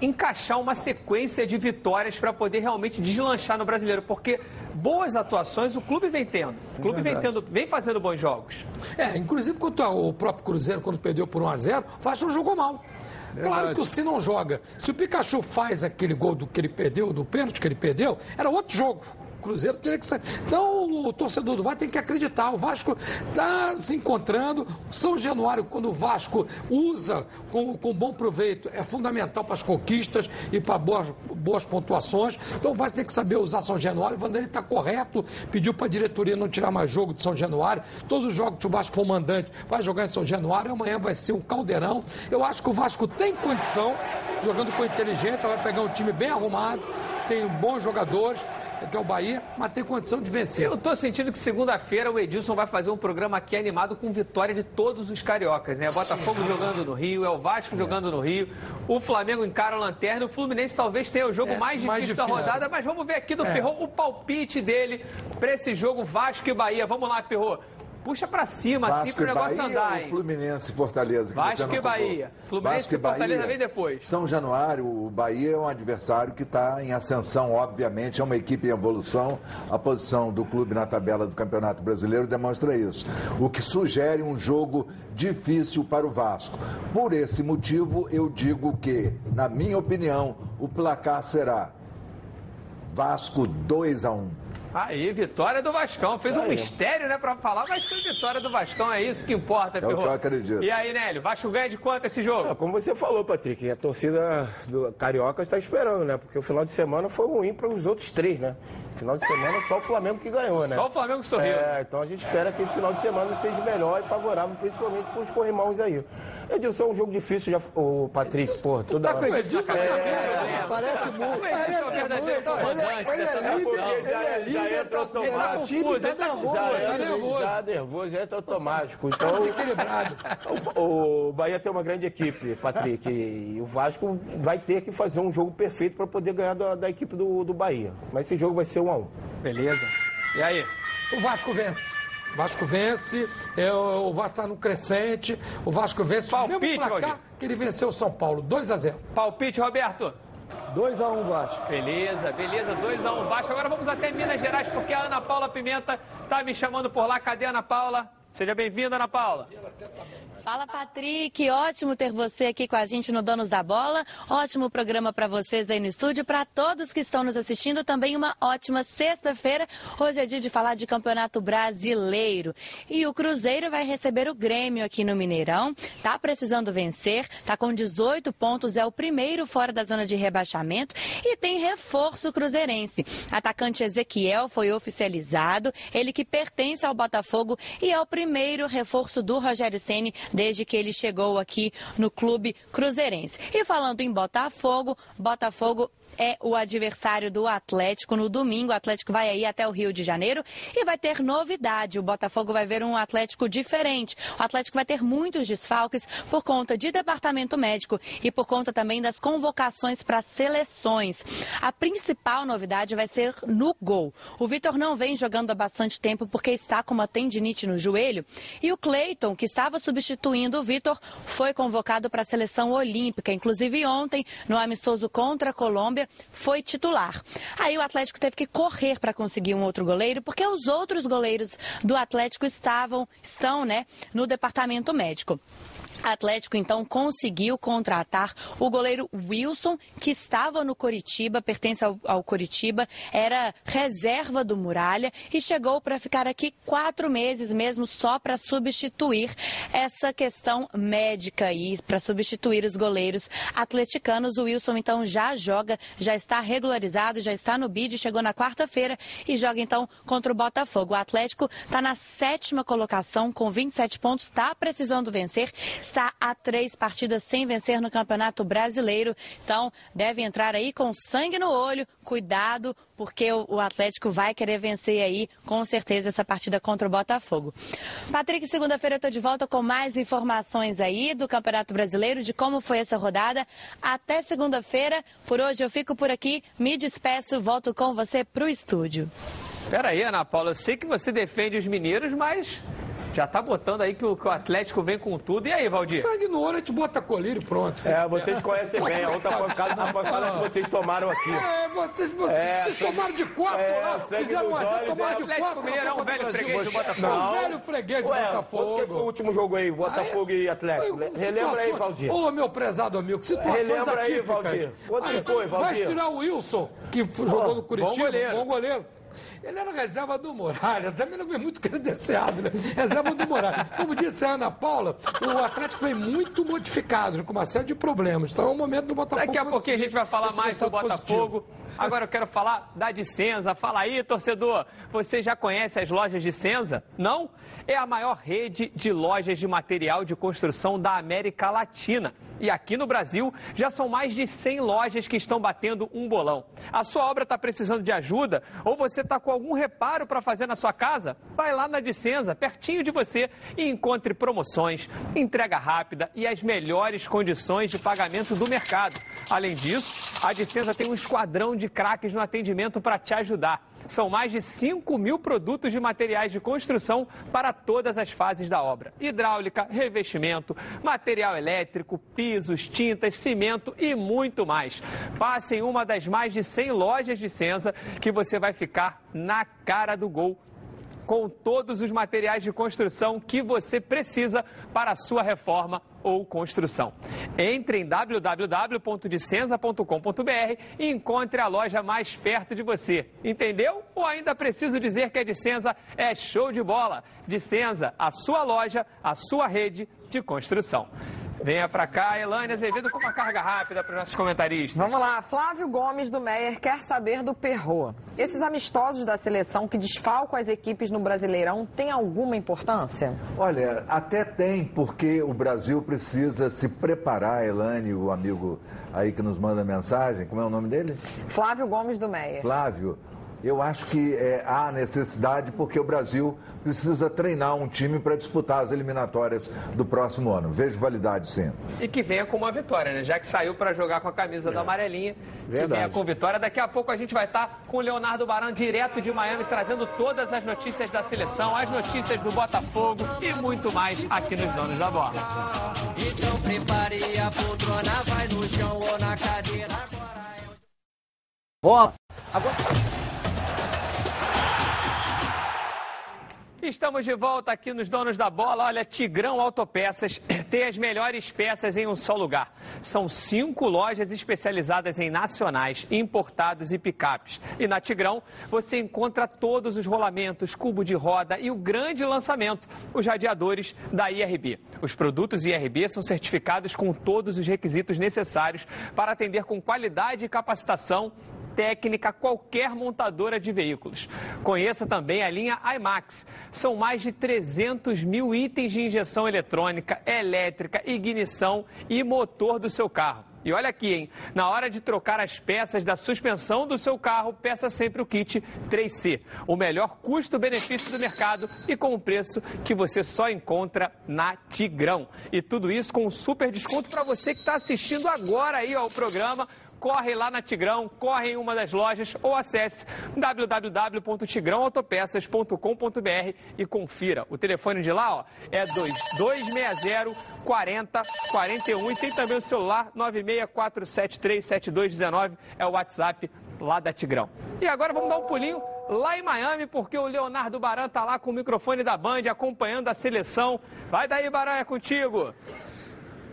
encaixar uma sequência de vitórias para poder realmente deslanchar no brasileiro, porque boas atuações o clube vem tendo. O clube é vem, tendo, vem fazendo bons jogos. É, inclusive quanto ao próprio Cruzeiro, quando perdeu por 1 a 0 o Vasco não jogou mal. Verdade. Claro que se não joga. Se o Pikachu faz aquele gol do que ele perdeu, do pênalti que ele perdeu, era outro jogo. Cruzeiro tinha que sair. Então o torcedor do Vasco tem que acreditar. O Vasco está se encontrando. São Januário, quando o Vasco usa com, com bom proveito, é fundamental para as conquistas e para boas, boas pontuações. Então o Vasco tem que saber usar São Januário. O Vanderlei está correto, pediu para a diretoria não tirar mais jogo de São Januário. Todos os jogos que o Vasco for mandante vai jogar em São Januário. Amanhã vai ser um caldeirão. Eu acho que o Vasco tem condição, jogando com inteligência, vai pegar um time bem arrumado, tem bons jogadores que é o Bahia, mas tem condição de vencer. Eu estou sentindo que segunda-feira o Edilson vai fazer um programa aqui animado com vitória de todos os cariocas, né? Botafogo Sim. jogando no Rio, é o Vasco é. jogando no Rio, o Flamengo encara o Lanterna, o Fluminense talvez tenha o jogo é, mais, difícil mais, difícil da rodada, mas vamos ver aqui do é. Perro o palpite dele para esse jogo Vasco e Bahia. Vamos lá, Perro. Puxa para cima, Vasco assim, pro negócio Bahia andar, hein? Fluminense e Fortaleza. Vasco e Bahia. Fluminense Vasco e Fortaleza Bahia, vem depois. São Januário, o Bahia é um adversário que está em ascensão, obviamente, é uma equipe em evolução. A posição do clube na tabela do Campeonato Brasileiro demonstra isso. O que sugere um jogo difícil para o Vasco. Por esse motivo, eu digo que, na minha opinião, o placar será Vasco 2 a 1. Aí, vitória do Vascão. Fez um mistério, né, pra falar, mas foi vitória do Vascão. É isso que importa, É o que eu acredito. E aí, Nélio, Vasco ganha de quanto esse jogo? É, como você falou, Patrick, a torcida do Carioca está esperando, né? Porque o final de semana foi ruim para os outros três, né? Final de semana só o Flamengo que ganhou, né? Só o Flamengo sorriu. É, então a gente espera que esse final de semana seja melhor e favorável, principalmente para os corrimãos aí. Edilson, é um jogo difícil, já, o Patrick, pô, toda tá hora. Com Edilson, é, é, parece muito. Ele é o verdadeiro comandante dessa nação. Já entra automático. Ele tá nervoso, já, nervoso. já nervoso, já entra automático. Então, desequilibrado. O, o Bahia tem uma grande equipe, Patrick, e o Vasco vai ter que fazer um jogo perfeito para poder ganhar da, da equipe do, do Bahia. Mas esse jogo vai ser um a um. Beleza. E aí? O Vasco vence. O Vasco vence, é, o Vasco está no crescente, o Vasco vence. Palpite, placar que ele venceu o São Paulo, 2 a 0 Palpite, Roberto. 2x1 um, Vasco. Beleza, beleza, 2x1 um, Vasco. Agora vamos até Minas Gerais, porque a Ana Paula Pimenta está me chamando por lá. Cadê a Ana Paula? Seja bem-vinda, Ana Paula. Fala, Patrick. Ótimo ter você aqui com a gente no Donos da Bola. Ótimo programa para vocês aí no estúdio. Para todos que estão nos assistindo, também uma ótima sexta-feira. Hoje é dia de falar de Campeonato Brasileiro. E o Cruzeiro vai receber o Grêmio aqui no Mineirão. Tá precisando vencer, tá com 18 pontos, é o primeiro fora da zona de rebaixamento e tem reforço cruzeirense. Atacante Ezequiel foi oficializado, ele que pertence ao Botafogo e é o primeiro reforço do Rogério Ceni desde que ele chegou aqui no clube cruzeirense. E falando em Botafogo, Botafogo é o adversário do Atlético no domingo. O Atlético vai aí até o Rio de Janeiro e vai ter novidade. O Botafogo vai ver um Atlético diferente. O Atlético vai ter muitos desfalques por conta de departamento médico e por conta também das convocações para seleções. A principal novidade vai ser no gol. O Vitor não vem jogando há bastante tempo porque está com uma tendinite no joelho e o Cleiton, que estava substituindo o Vitor, foi convocado para a seleção olímpica. Inclusive ontem, no amistoso contra a Colômbia, foi titular. Aí o Atlético teve que correr para conseguir um outro goleiro, porque os outros goleiros do Atlético estavam, estão, né, no departamento médico. Atlético então conseguiu contratar o goleiro Wilson, que estava no Coritiba, pertence ao, ao Coritiba, era reserva do Muralha e chegou para ficar aqui quatro meses mesmo só para substituir essa questão médica aí, para substituir os goleiros atleticanos. O Wilson então já joga, já está regularizado, já está no bid, chegou na quarta-feira e joga então contra o Botafogo. O Atlético está na sétima colocação com 27 pontos, está precisando vencer está a três partidas sem vencer no Campeonato Brasileiro. Então, deve entrar aí com sangue no olho. Cuidado, porque o Atlético vai querer vencer aí, com certeza, essa partida contra o Botafogo. Patrick, segunda-feira eu estou de volta com mais informações aí do Campeonato Brasileiro, de como foi essa rodada. Até segunda-feira. Por hoje eu fico por aqui, me despeço, volto com você para o estúdio. Pera aí, Ana Paula, eu sei que você defende os mineiros, mas já tá botando aí que o, que o Atlético vem com tudo. E aí, Valdir? Sangue no olho, a gente bota colírio e pronto. É, vocês conhecem bem a outra pancada, a pancada que vocês tomaram aqui. É, vocês, vocês, É, vocês tomaram de quatro é, lá. sangue Fizeram uma olhos, tomaram é. de Atlético quatro. Mineiro é um velho freguês do Botafogo. É um Não. velho freguês do Ué, Botafogo. quando que foi o último jogo aí, Botafogo e Atlético? Aí, Relembra aí, Valdir. Ô, meu prezado amigo, situações Relembra aí, atípicas. Valdir. Quando que foi, Vai Valdir? tirar o Wilson, que jogou no Curitiba, bom goleiro. bom goleiro. Ele era reserva do Muralha, também não foi muito credenciado, né? Reserva do Muralha. Como disse a Ana Paula, o Atlético vem muito modificado, com uma série de problemas. Então é o momento do Botafogo. Daqui a pouquinho a gente vai falar mais do Botafogo. Agora eu quero falar da Dicenza. Fala aí, torcedor. Você já conhece as lojas de Senza? Não? É a maior rede de lojas de material de construção da América Latina. E aqui no Brasil já são mais de 100 lojas que estão batendo um bolão. A sua obra está precisando de ajuda ou você está com algum reparo para fazer na sua casa? Vai lá na Dicenza, pertinho de você, e encontre promoções, entrega rápida e as melhores condições de pagamento do mercado. Além disso, a Dicenza tem um esquadrão de craques no atendimento para te ajudar. São mais de 5 mil produtos de materiais de construção para todas as fases da obra: hidráulica, revestimento, material elétrico, pisos, tintas, cimento e muito mais. Passe em uma das mais de 100 lojas de Senza que você vai ficar na cara do gol com todos os materiais de construção que você precisa para a sua reforma ou construção. Entre em www.dicenza.com.br e encontre a loja mais perto de você. Entendeu? Ou ainda preciso dizer que a Dicenza é show de bola. Dicenza, a sua loja, a sua rede de construção. Venha para cá, Elane Azevedo, com uma carga rápida para os nossos comentaristas. Vamos lá, Flávio Gomes do Meyer quer saber do Perro. Esses amistosos da seleção que desfalcam as equipes no Brasileirão têm alguma importância? Olha, até tem, porque o Brasil precisa se preparar, Elane, o amigo aí que nos manda mensagem, como é o nome dele? Flávio Gomes do Meyer. Flávio. Eu acho que é, há necessidade porque o Brasil precisa treinar um time para disputar as eliminatórias do próximo ano. Vejo validade sim. E que venha com uma vitória, né? Já que saiu para jogar com a camisa da amarelinha, que Verdade. venha com vitória. Daqui a pouco a gente vai estar com o Leonardo Baran direto de Miami, trazendo todas as notícias da seleção, as notícias do Botafogo e muito mais aqui nos Donos da Bola. Então prepare a poltrona, vai no chão ou na cadeira. Agora é o Bola. Agora... Estamos de volta aqui nos Donos da Bola. Olha, Tigrão Autopeças tem as melhores peças em um só lugar. São cinco lojas especializadas em nacionais, importados e picapes. E na Tigrão você encontra todos os rolamentos, cubo de roda e o grande lançamento, os radiadores da IRB. Os produtos IRB são certificados com todos os requisitos necessários para atender com qualidade e capacitação técnica qualquer montadora de veículos. Conheça também a linha IMAX. São mais de 300 mil itens de injeção eletrônica, elétrica, ignição e motor do seu carro. E olha aqui, hein? Na hora de trocar as peças da suspensão do seu carro, peça sempre o kit 3C. O melhor custo-benefício do mercado e com um preço que você só encontra na Tigrão. E tudo isso com um super desconto para você que está assistindo agora aí ao programa corre lá na Tigrão, corre em uma das lojas ou acesse www.tigrãoautopeças.com.br e confira. O telefone de lá ó, é 2260 40 41 e tem também o celular 964737219, é o WhatsApp lá da Tigrão. E agora vamos dar um pulinho lá em Miami, porque o Leonardo Baran tá lá com o microfone da Band acompanhando a seleção. Vai daí, Baran, é contigo.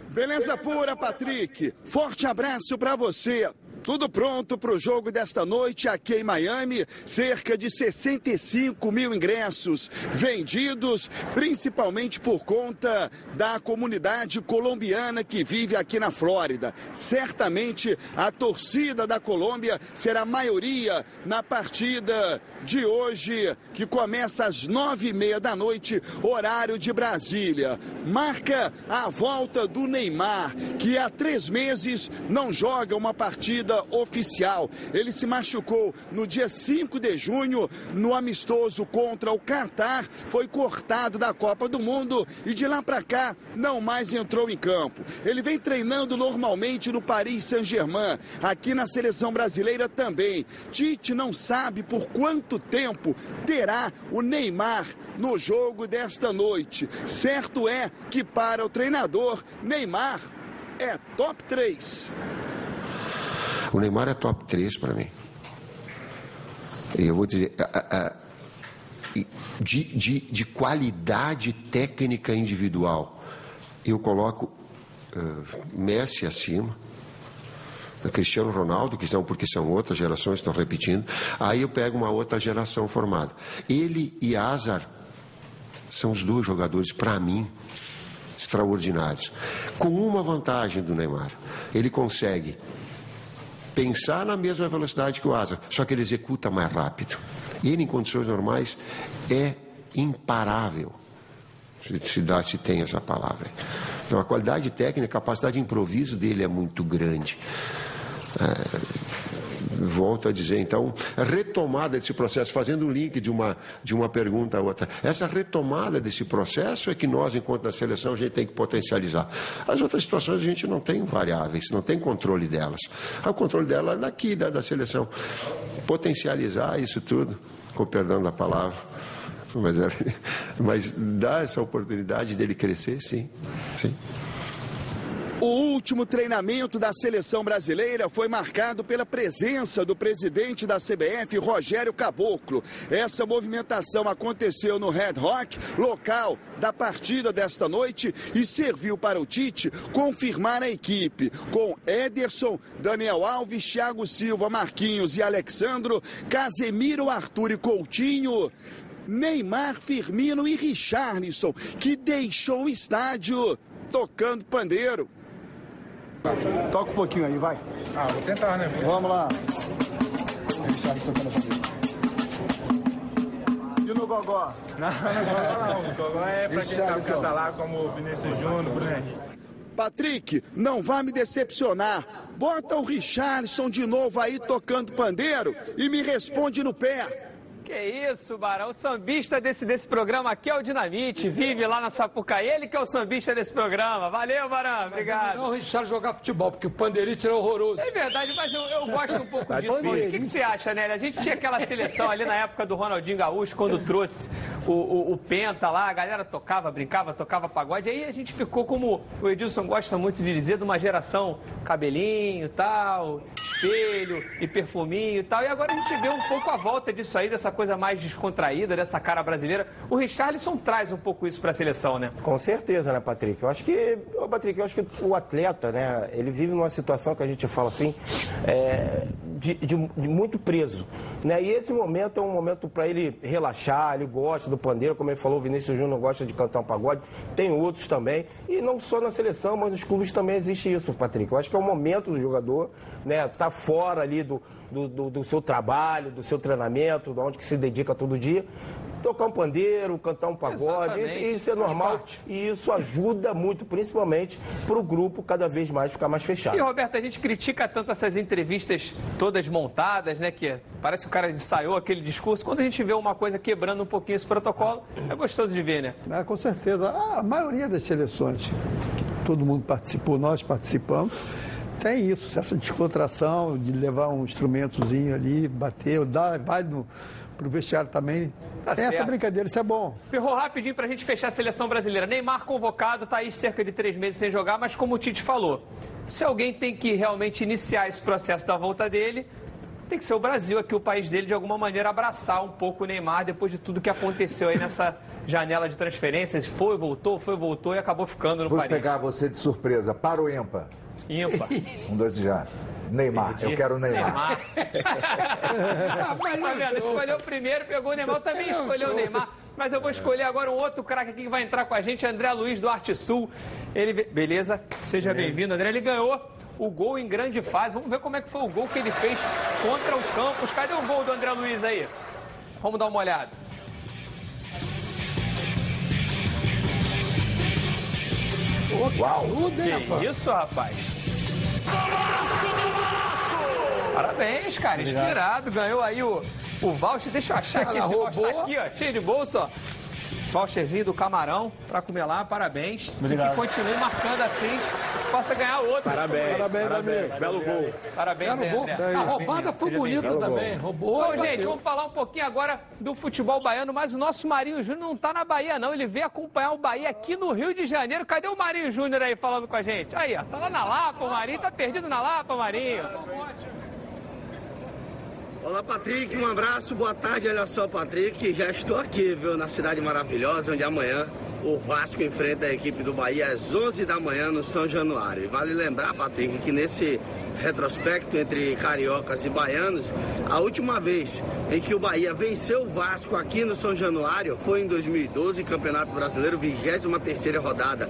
Beleza pura, Patrick. Forte abraço para você. Tudo pronto para o jogo desta noite aqui em Miami. Cerca de 65 mil ingressos vendidos, principalmente por conta da comunidade colombiana que vive aqui na Flórida. Certamente a torcida da Colômbia será maioria na partida de hoje, que começa às nove e meia da noite, horário de Brasília. Marca a volta do Neymar, que há três meses não joga uma partida oficial. Ele se machucou no dia 5 de junho no amistoso contra o Qatar, foi cortado da Copa do Mundo e de lá para cá não mais entrou em campo. Ele vem treinando normalmente no Paris Saint-Germain, aqui na seleção brasileira também. Tite não sabe por quanto tempo terá o Neymar no jogo desta noite. Certo é que para o treinador, Neymar é top 3. O Neymar é top 3 para mim. E eu vou dizer, de, de, de, qualidade técnica individual, eu coloco Messi acima. Cristiano Ronaldo, que são porque são outras gerações, estão repetindo. Aí eu pego uma outra geração formada. Ele e Azar são os dois jogadores, para mim, extraordinários. Com uma vantagem do Neymar: ele consegue pensar na mesma velocidade que o asa, só que ele executa mais rápido. Ele, em condições normais, é imparável. Se, dá, se tem essa palavra. Então, a qualidade técnica, a capacidade de improviso dele é muito grande. É, volto a dizer, então, retomada desse processo, fazendo um link de uma, de uma pergunta a outra, essa retomada desse processo é que nós, enquanto na seleção, a gente tem que potencializar. As outras situações a gente não tem variáveis, não tem controle delas. O controle dela é daqui, da, da seleção. Potencializar isso tudo, com perdão da palavra, mas, é, mas dá essa oportunidade dele crescer, sim, sim. O último treinamento da seleção brasileira foi marcado pela presença do presidente da CBF, Rogério Caboclo. Essa movimentação aconteceu no Red Rock, local da partida desta noite, e serviu para o Tite confirmar a equipe com Ederson, Daniel Alves, Thiago Silva, Marquinhos e Alexandro, Casemiro, Arthur e Coutinho. Neymar, Firmino e Richarlison, que deixou o estádio tocando pandeiro. Toca um pouquinho aí, vai. Ah, vou tentar, né? Vamos lá. Tocando a E no gogó? Não, no gogó não. O gogó é pra quem sabe cantar lá, como o Vinícius Júnior, Bruno Henrique. Patrick, não vá me decepcionar. Bota o Richardson de novo aí tocando pandeiro e me responde no pé. Que isso, Barão. O sambista desse, desse programa aqui é o Dinamite. Vive lá na Sapucaí. Ele que é o sambista desse programa. Valeu, Barão. Obrigado. Não, é o Richard jogar futebol, porque o pandeirite era horroroso. É verdade, mas eu, eu gosto um pouco disso. O que, que, você acha, Nélia? A gente tinha aquela seleção ali na época do Ronaldinho Gaúcho, quando trouxe o, o, o Penta lá. A galera tocava, brincava, tocava pagode. Aí a gente ficou, como o Edilson gosta muito de dizer, de uma geração cabelinho tal, espelho e perfuminho e tal. E agora a gente vê um pouco a volta disso aí, dessa coisa mais descontraída, dessa cara brasileira. O Richarlison traz um pouco isso para a seleção, né? Com certeza, né, Patrick? Eu acho que, ô, Patrick, eu acho que o atleta, né, ele vive numa situação que a gente fala assim, é, de, de, de, muito preso, né? E esse momento é um momento para ele relaxar, ele gosta do pandeiro, como ele falou, o Vinícius Júnior gosta de cantar um pagode, tem outros também, e não só na seleção, mas nos clubes também existe isso, Patrick. Eu acho que é o momento do jogador, né, tá fora ali do, do, do, do seu trabalho, do seu treinamento, de onde que se dedica todo dia, tocar um pandeiro, cantar um pagode, isso, isso, é normal e isso ajuda muito, principalmente para o grupo cada vez mais ficar mais fechado. E Roberto, a gente critica tanto essas entrevistas todas montadas, né, que parece que o cara ensaiou aquele discurso. Quando a gente vê uma coisa quebrando um pouquinho esse protocolo, é gostoso de ver, né? É, com certeza. A maioria das seleções, todo mundo participou, nós participamos, tem isso, essa descontração de levar um instrumentozinho ali, bater, dar, vai no, pro vestiário também. Tá tem certo. essa brincadeira, isso é bom. Ferrou rapidinho pra gente fechar a seleção brasileira. Neymar convocado, tá aí cerca de três meses sem jogar, mas como o Tite falou, se alguém tem que realmente iniciar esse processo da volta dele, tem que ser o Brasil aqui, o país dele, de alguma maneira abraçar um pouco o Neymar depois de tudo que aconteceu aí nessa janela de transferências. Foi, voltou, foi, voltou e acabou ficando no Vou Paris. pegar você de surpresa. Para o ímpar. Ímpar. Um, dois já. Neymar. Eu quero o Neymar. tá vendo? Escolheu o primeiro, pegou o Neymar, também escolheu o Neymar. Mas eu vou escolher agora um outro craque aqui que vai entrar com a gente, André Luiz do Arte Sul. Ele, beleza? Seja bem-vindo, André. Ele ganhou o gol em grande fase. Vamos ver como é que foi o gol que ele fez contra o Campos. Cadê o gol do André Luiz aí? Vamos dar uma olhada. Uau! Que isso, rapaz? Parabéns, cara. Obrigado. Inspirado. Ganhou aí o, o voucher. Deixa eu achar esse voucher. roubou. Tá aqui, ó. Cheio de bolsa, ó. Voucherzinho do Camarão pra comer lá. Parabéns. Obrigado. E que continue marcando assim. Possa ganhar outro. Parabéns, Parabéns, parabéns. amigo. Belo gol. Parabéns, Belo gol. A roubada foi bonita também. Roubou. Bom, gente, vamos falar um pouquinho agora do futebol baiano, mas o nosso Marinho Júnior não tá na Bahia, não. Ele veio acompanhar o Bahia aqui no Rio de Janeiro. Cadê o Marinho Júnior aí falando com a gente? Aí, ó, tá lá na Lapa, o Marinho tá perdido na Lapa, Marinho. Olá, Patrick, um abraço, boa tarde. Olha só, Patrick, já estou aqui, viu, na cidade maravilhosa, onde amanhã o Vasco enfrenta a equipe do Bahia às 11 da manhã no São Januário. E vale lembrar, Patrick, que nesse retrospecto entre cariocas e baianos, a última vez em que o Bahia venceu o Vasco aqui no São Januário foi em 2012, Campeonato Brasileiro, 23ª rodada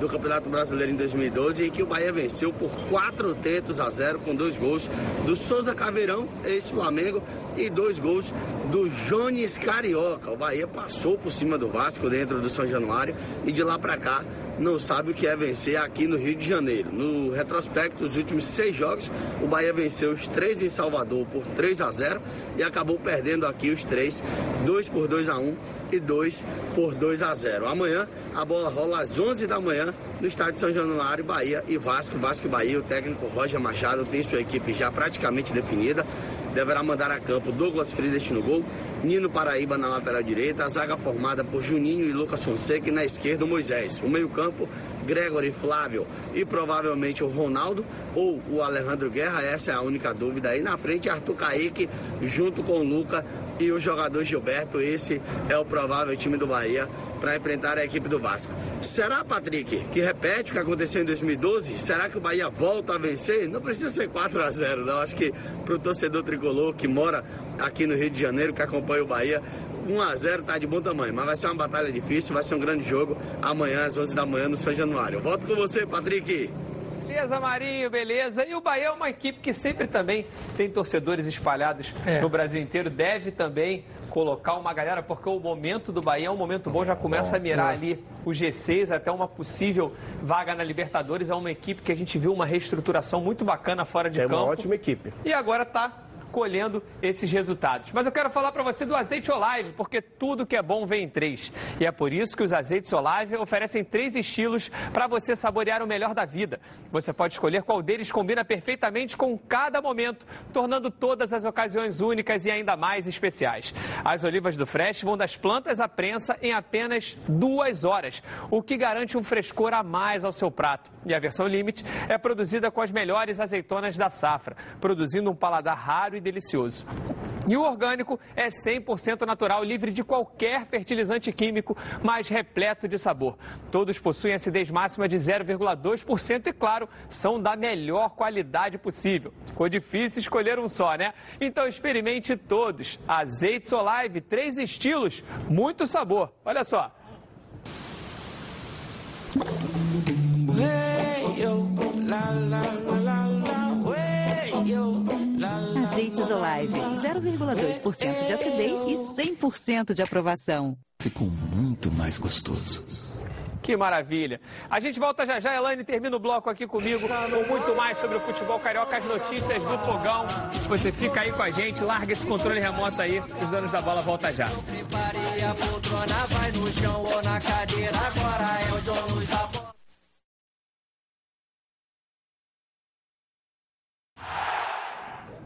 do Campeonato Brasileiro em 2012, em que o Bahia venceu por 4 tentos a 0 com dois gols do Souza Caveirão, ex-Flamengo, e dois gols do Jones Carioca. O Bahia passou por cima do Vasco dentro do São Januário e de lá para cá não sabe o que é vencer aqui no Rio de Janeiro. No retrospecto, os últimos seis jogos, o Bahia venceu os três em Salvador por 3 a 0 e acabou perdendo aqui os três, dois por 2 a 1 e 2 por 2 a 0. Amanhã a bola rola às 11 da manhã no estádio São Januário, Bahia e Vasco. Vasco e Bahia, o técnico Roger Machado tem sua equipe já praticamente definida. Deverá mandar a campo Douglas Friedrich no gol, Nino Paraíba na lateral direita, a zaga formada por Juninho e Lucas Fonseca e na esquerda o Moisés. O meio-campo, Gregory Flávio e provavelmente o Ronaldo ou o Alejandro Guerra, essa é a única dúvida aí. Na frente, Arthur Caíque junto com o Luca e o jogador Gilberto. Esse é o provável time do Bahia para enfrentar a equipe do Vasco. Será, Patrick, que repete o que aconteceu em 2012? Será que o Bahia volta a vencer? Não precisa ser 4 a 0 não. Acho que para o torcedor tricolor que mora aqui no Rio de Janeiro, que acompanha o Bahia, 1 a 0 tá de bom tamanho, mas vai ser uma batalha difícil, vai ser um grande jogo amanhã às 11 da manhã no São Januário. Volto com você, Patrick. Beleza, Marinho, beleza. E o Bahia é uma equipe que sempre também tem torcedores espalhados É. no Brasil inteiro. Deve também colocar uma galera, porque o momento do Bahia é um momento bom, já começa a mirar É. ali o G6, até uma possível vaga na Libertadores. É uma equipe que a gente viu uma reestruturação muito bacana fora de É campo. uma ótima equipe. E agora está colhendo esses resultados. Mas eu quero falar para você do azeite Olive, porque tudo que é bom vem em três. E é por isso que os azeites Olive oferecem três estilos para você saborear o melhor da vida. Você pode escolher qual deles combina perfeitamente com cada momento, tornando todas as ocasiões únicas e ainda mais especiais. As olivas do Fresh vão das plantas à prensa em apenas duas horas, o que garante um frescor a mais ao seu prato. E a versão Limite é produzida com as melhores azeitonas da safra, produzindo um paladar raro e delicioso. E o orgânico é 100% natural, livre de qualquer fertilizante químico, mas repleto de sabor. Todos possuem acidez máxima de 0,2% e, claro, são da melhor qualidade possível. Ficou difícil escolher um só, né? Então experimente todos. Azeites Olive, três estilos, muito sabor. Olha só. Azeites Olive, 0,2% de acidez e 100% de aprovação. Ficou muito mais gostoso. Que maravilha. A gente volta já já, Elaine termina o bloco aqui comigo com muito mais sobre o futebol carioca, as notícias do fogão. Você fica aí com a gente, larga esse controle remoto aí, os donos da bola volta já.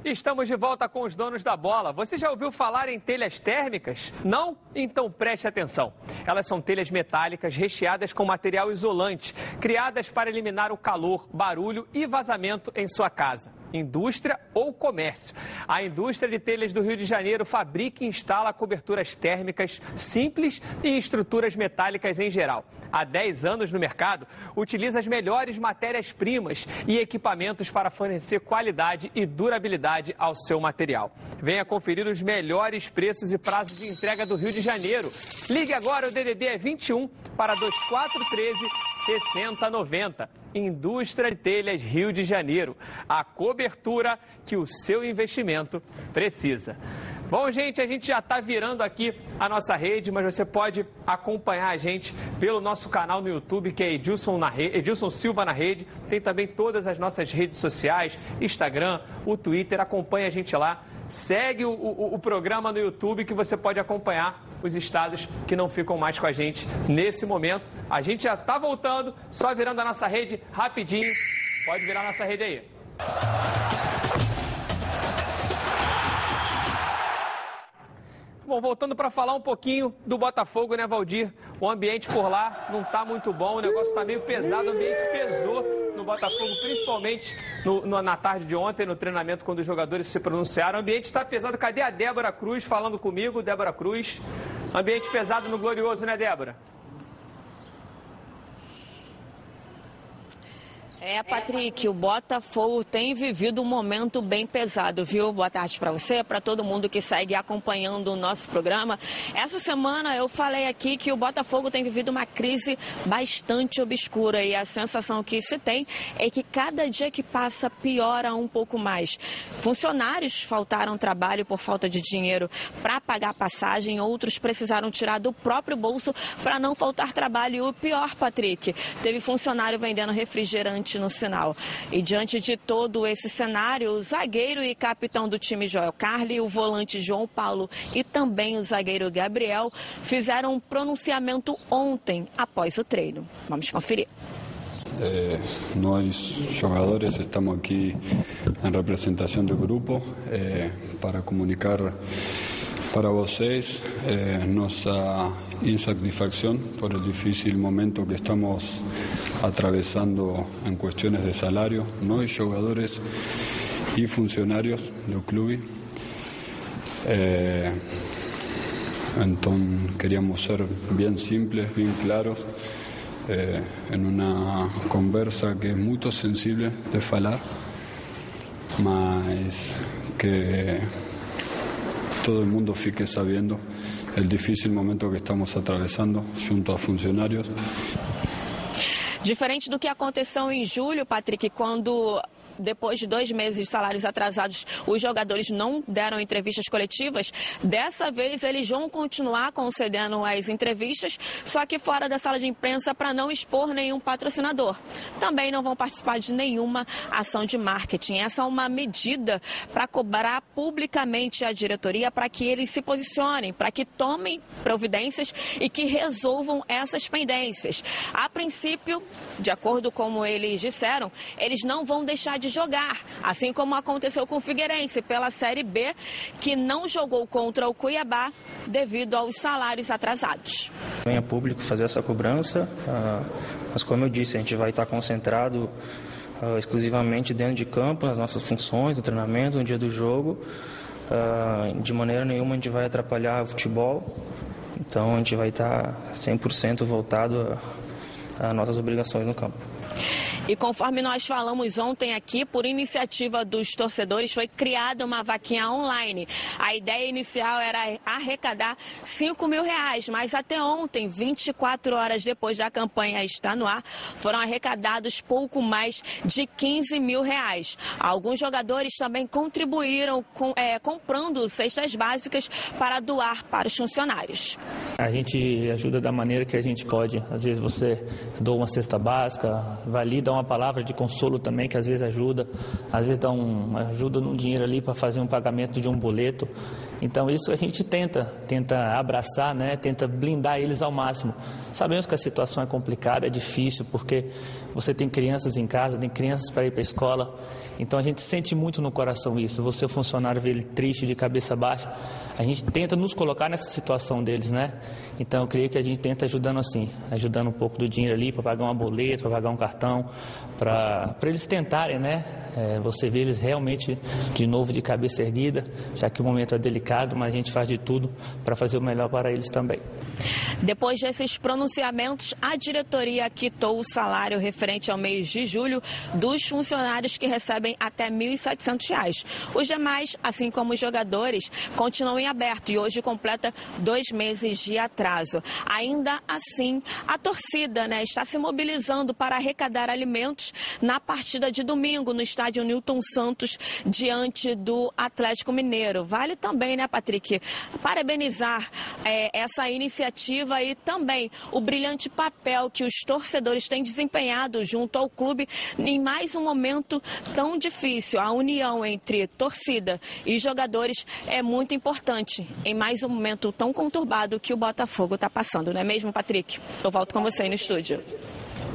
Estamos de volta com os donos da bola. Você já ouviu falar em telhas térmicas? Não? Então preste atenção. Elas são telhas metálicas recheadas com material isolante, criadas para eliminar o calor, barulho e vazamento em sua casa indústria ou comércio. A indústria de telhas do Rio de Janeiro fabrica e instala coberturas térmicas simples e estruturas metálicas em geral. Há 10 anos no mercado, utiliza as melhores matérias-primas e equipamentos para fornecer qualidade e durabilidade ao seu material. Venha conferir os melhores preços e prazos de entrega do Rio de Janeiro. Ligue agora, o DDD é 21 para 2413 6090. Indústria de Telhas Rio de Janeiro. A cobertura que o seu investimento precisa. Bom, gente, a gente já está virando aqui a nossa rede, mas você pode acompanhar a gente pelo nosso canal no YouTube, que é Edilson, na rede, Edilson Silva na Rede. Tem também todas as nossas redes sociais, Instagram, o Twitter. Acompanhe a gente lá. Segue o, o, o, programa no YouTube que você pode acompanhar os estados que não ficam mais com a gente nesse momento. A gente já está voltando, só virando a nossa rede rapidinho. Pode virar a nossa rede aí. Bom, voltando para falar um pouquinho do Botafogo, né, Valdir? O ambiente por lá não está muito bom, o negócio está meio pesado, o ambiente pesou no Botafogo, principalmente no, na tarde de ontem, no treinamento, quando os jogadores se pronunciaram. O ambiente está pesado. Cadê a Débora Cruz falando comigo? Débora Cruz. Ambiente pesado no Glorioso, né, Débora? É, Patrick, o Botafogo tem vivido um momento bem pesado, viu? Boa tarde para você, para todo mundo que segue acompanhando o nosso programa. Essa semana eu falei aqui que o Botafogo tem vivido uma crise bastante obscura e a sensação que se tem é que cada dia que passa piora um pouco mais. Funcionários faltaram trabalho por falta de dinheiro para pagar passagem, outros precisaram tirar do próprio bolso para não faltar trabalho. E o pior, Patrick, teve funcionário vendendo refrigerante no sinal. E diante de todo esse cenário, o zagueiro e capitão do time Joel Carli, o volante João Paulo e também o zagueiro Gabriel fizeram um pronunciamento ontem após o treino. Vamos conferir. Eh, nós, jogadores, estamos aqui em representação do grupo eh, para comunicar para vocês eh, nossa insatisfacción por el difícil momento que estamos atravesando en cuestiones de salario, no hay jugadores y funcionarios del club. Eh, entonces queríamos ser bien simples, bien claros, eh, en una conversa que es muy sensible de hablar, mas que todo el mundo fique sabiendo el difícil momento que estamos atravesando junto a funcionarios. Diferente do que aconteceu em julho, Patrick, quando depois de dois meses de salários atrasados, os jogadores não deram entrevistas coletivas. Dessa vez, eles vão continuar concedendo as entrevistas, só que fora da sala de imprensa para não expor nenhum patrocinador. Também não vão participar de nenhuma ação de marketing. Essa é uma medida para cobrar publicamente a diretoria para que eles se posicionem, para que tomem providências e que resolvam essas pendências. A princípio, de acordo com eles disseram, eles não vão deixar de jogar, assim como aconteceu com o Figueirense pela Série B, que não jogou contra o Cuiabá devido aos salários atrasados. Venha público fazer essa cobrança, ah, mas como eu disse, a gente vai estar concentrado ah, exclusivamente dentro de campo, nas nossas funções, no treinamento, no dia do jogo. Ah, de maneira nenhuma a gente vai atrapalhar o futebol, então a gente vai estar 100% voltado às nossas obrigações no campo. E conforme nós falamos ontem aqui, por iniciativa dos torcedores, foi criada uma vaquinha online. A ideia inicial era arrecadar 5 mil reais, mas até ontem, 24 horas depois da campanha estar no ar, foram arrecadados pouco mais de 15 mil reais. Alguns jogadores também contribuíram com, é, comprando cestas básicas para doar para os funcionários. A gente ajuda da maneira que a gente pode. Às vezes você doa uma cesta básica, vai ali, dá uma palavra de consolo também, que às vezes ajuda, às vezes dá um, ajuda num dinheiro ali para fazer um pagamento de um boleto. Então isso a gente tenta, tenta abraçar, né? tenta blindar eles ao máximo. Sabemos que a situação é complicada, é difícil, porque você tem crianças em casa, tem crianças para ir para a escola. Então a gente sente muito no coração isso. Você, o funcionário, vê ele triste, de cabeça baixa. A gente tenta nos colocar nessa situação deles, né? Então eu creio que a gente tenta ajudando assim, ajudando um pouco do dinheiro ali para pagar uma boleta, para pagar um cartão, para eles tentarem, né? É, você vê eles realmente de novo de cabeça erguida, já que o momento é delicado, mas a gente faz de tudo para fazer o melhor para eles também. Depois desses pronunciamentos, a diretoria quitou o salário referente ao mês de julho dos funcionários que recebem até R$ 1.700. Os demais, assim como os jogadores, continuam em aberto e hoje completa dois meses de atraso. Ainda assim, a torcida né, está se mobilizando para arrecadar alimentos na partida de domingo no estádio Newton Santos, diante do Atlético Mineiro. Vale também, né, Patrick, parabenizar é, essa iniciativa e também o brilhante papel que os torcedores têm desempenhado junto ao clube em mais um momento tão difícil. A união entre torcida e jogadores é muito importante em mais um momento tão conturbado que o Botafogo está passando, não é mesmo, Patrick? Eu volto com você aí no estúdio.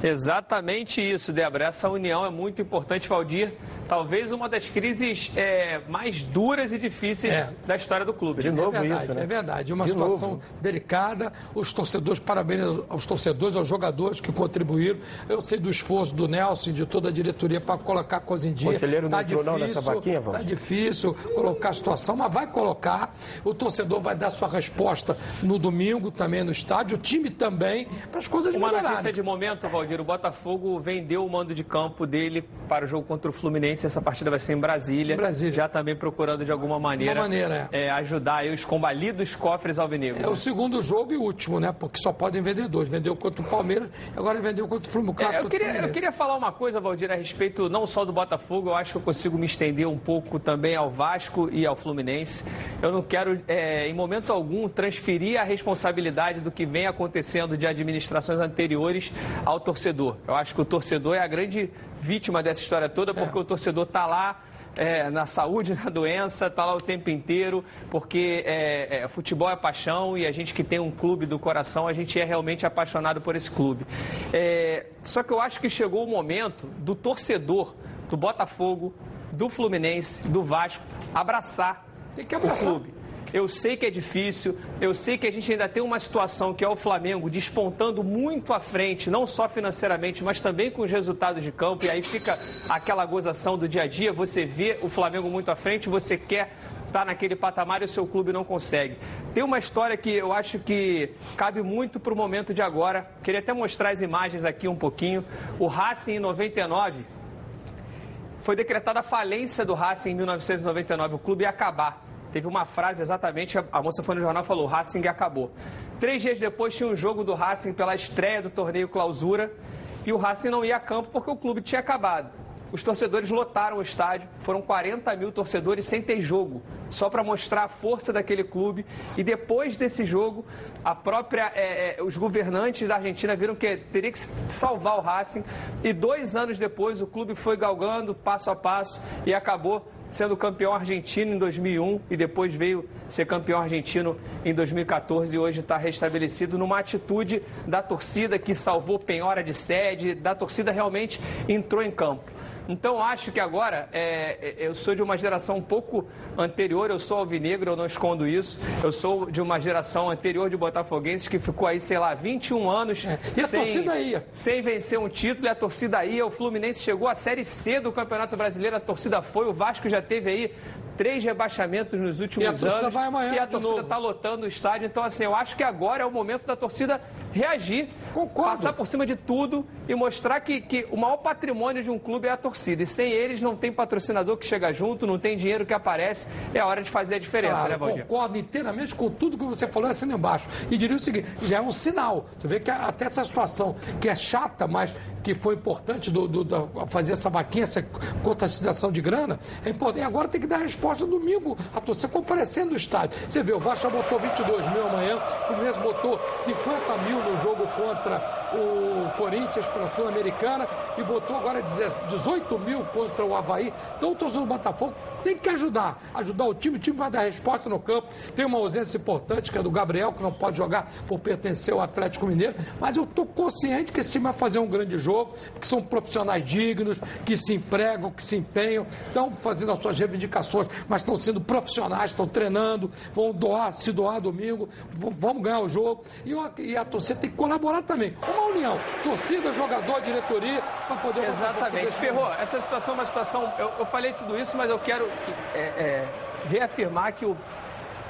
Exatamente isso, Débora. Essa união é muito importante, Valdir. Talvez uma das crises é, mais duras e difíceis É. da história do clube. é verdade, É verdade, uma De situação novo. delicada. Os torcedores, parabéns aos torcedores, aos jogadores que contribuíram. Eu sei do esforço do Nelson e de toda a diretoria para colocar a coisa em dia. Conselheiro não Tá entrou não nessa vaquinha, Tá Valdir? difícil colocar a situação, mas vai colocar. O torcedor vai dar sua resposta no domingo também no estádio, o time também, para as coisas Uma melhorarem. notícia de momento, Valdir. O Botafogo vendeu o mando de campo dele para o jogo contra o Fluminense. Essa partida vai ser em Brasília. Brasília. Já também procurando de alguma maneira, Uma maneira, é, ajudar aí os combalidos cofres alvinegros. É o segundo jogo e último, né? Porque só podem vender dois. Vendeu contra o Palmeiras, agora vendeu contra o Fluminense. É, eu, queria, eu queria falar uma coisa, Valdir, a respeito não só do Botafogo, eu acho que eu consigo me estender um pouco também ao Vasco e ao Fluminense. Eu não quero, é, em momento algum, transferir a responsabilidade do que vem acontecendo de administrações anteriores ao torcedor. Eu acho que o torcedor é a grande vítima dessa história toda, porque o torcedor está lá. é, na saúde, na doença, está lá o tempo inteiro, porque é, é, futebol é paixão e a gente que tem um clube do coração, a gente é realmente apaixonado por esse clube. É, só que eu acho que chegou o momento do torcedor do Botafogo, do Fluminense, do Vasco, abraçar, abraçar. o clube. Eu sei que é difícil, eu sei que a gente ainda tem uma situação que é o Flamengo despontando muito à frente, não só financeiramente, mas também com os resultados de campo, e aí fica aquela gozação do dia a dia, você vê o Flamengo muito à frente, você quer estar naquele patamar e o seu clube não consegue. Tem uma história que eu acho que cabe muito para o momento de agora, queria até mostrar as imagens aqui um pouquinho. O Racing em 99, foi decretada a falência do Racing em 1999, o clube ia acabar. Teve uma frase exatamente, a- moça foi no jornal e falou, Racing acabou. Três dias depois tinha um jogo do Racing pela estreia do torneio clausura e o Racing não ia a campo porque o clube tinha acabado. Os torcedores lotaram o estádio, foram 40 mil torcedores sem ter jogo, só para mostrar a força daquele clube. E depois desse jogo, a própria, é, é, os governantes da Argentina viram que teria que salvar o Racing. E dois anos depois, o clube foi galgando passo a passo e acabou sendo campeão argentino em 2001 e depois veio ser campeão argentino em 2014 e hoje está restabelecido numa atitude da torcida que salvou penhora de sede, da torcida realmente entrou em campo. Então acho que agora é, é, eu sou de uma geração um pouco anterior, eu sou alvinegro, eu não escondo isso. Eu sou de uma geração anterior de botafoguenses que ficou aí, sei lá, 21 anos É, E a torcida ia. sem vencer um título e a torcida ia. O Fluminense chegou à Série C do Campeonato Brasileiro, a torcida foi. O Vasco já teve aí três rebaixamentos nos últimos E anos. amanhã e a torcida está lotando o estádio. Então, assim, eu acho que agora é o momento da torcida reagir, passar por cima de tudo e mostrar que, que o maior patrimônio de um clube é a torcida. E sem eles não tem patrocinador que chega junto, não tem dinheiro que aparece. É a hora de fazer a diferença, Claro, né, Valdir? concordo inteiramente com tudo que você falou assim embaixo. E diria o seguinte, já é um sinal. Tu vê que até essa situação, que é chata, mas que foi importante do, do- da- fazer essa vaquinha, essa contatização de grana, é importante. E agora tem que dar resposta domingo, a torcida comparecendo no estádio. Você vê, o Vasco botou 22 mil amanhã, o Fluminense botou 50 mil no jogo contra o Corinthians pela Sul-Americana e botou agora 18 mil contra o Havaí. Então o torcedor do Botafogo tem que ajudar, ajudar o time, o time vai dar resposta no campo. Tem uma ausência importante que é do Gabriel, que não pode jogar por pertencer ao Atlético Mineiro, mas eu estou consciente que esse time vai fazer um grande jogo, que são profissionais dignos, que se empregam, que se empenham, estão fazendo as suas reivindicações, mas estão sendo profissionais, estão treinando, vão doar, se doar domingo, vamos ganhar o jogo. E, e a torcida tem que colaborar também. Uma união, torcida, jogador, diretoria, para poder... Exatamente. Ferrou, essa situação é uma situação... Eu, eu falei tudo isso, mas eu quero é, é, reafirmar que o,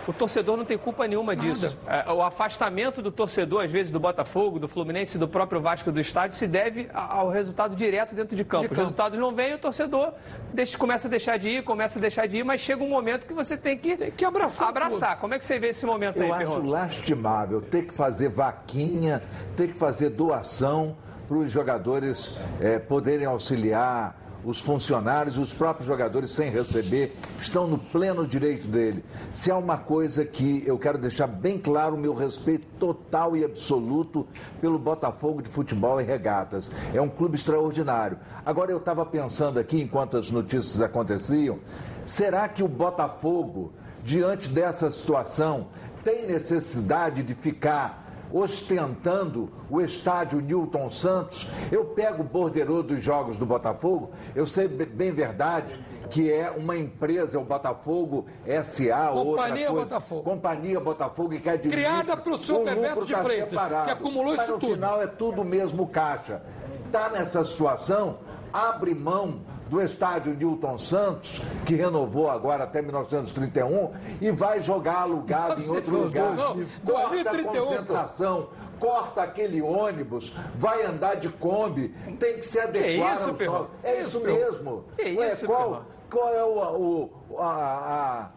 o torcedor não tem culpa nenhuma disso. É, o afastamento do torcedor, às vezes, do Botafogo, do Fluminense e do próprio Vasco do estádio se deve ao resultado direto dentro de campo. De campo. Os resultados não vêm, o torcedor deixa, começa a deixar de ir, começa a deixar de ir, mas chega um momento que você tem que, tem que abraçar. abraçar. Como é que você vê esse momento Eu aí, acho Perrone? lastimável ter que fazer vaquinha, ter que fazer doação para os jogadores é, poderem auxiliar os funcionários, os próprios jogadores sem receber, estão no pleno direito dele. Se há uma coisa que eu quero deixar bem claro, o meu respeito total e absoluto pelo Botafogo de Futebol e Regatas. É um clube extraordinário. Agora eu estava pensando aqui, enquanto as notícias aconteciam, será que o Botafogo, diante dessa situação, tem necessidade de ficar ostentando o estádio Newton Santos. Eu pego o borderô dos jogos do Botafogo, eu sei bem verdade que é uma empresa, o Botafogo SA, Companhia outra coisa. Botafogo. Companhia Botafogo e que administra. Criada o Bebeto lucro de tá Freitas, separado. que acumulou Mas isso no tudo. final é tudo mesmo caixa. Está nessa situação, abre mão do estádio Newton Santos, que renovou agora até 1931, e vai jogar alugado em outro lugar. Não, Corta a 2031, concentração, corta aquele ônibus, vai andar de Kombi, tem que se adequar isso, aos novos- É isso mesmo. Que Ué, isso, qual, Perrone? qual é o, o- a,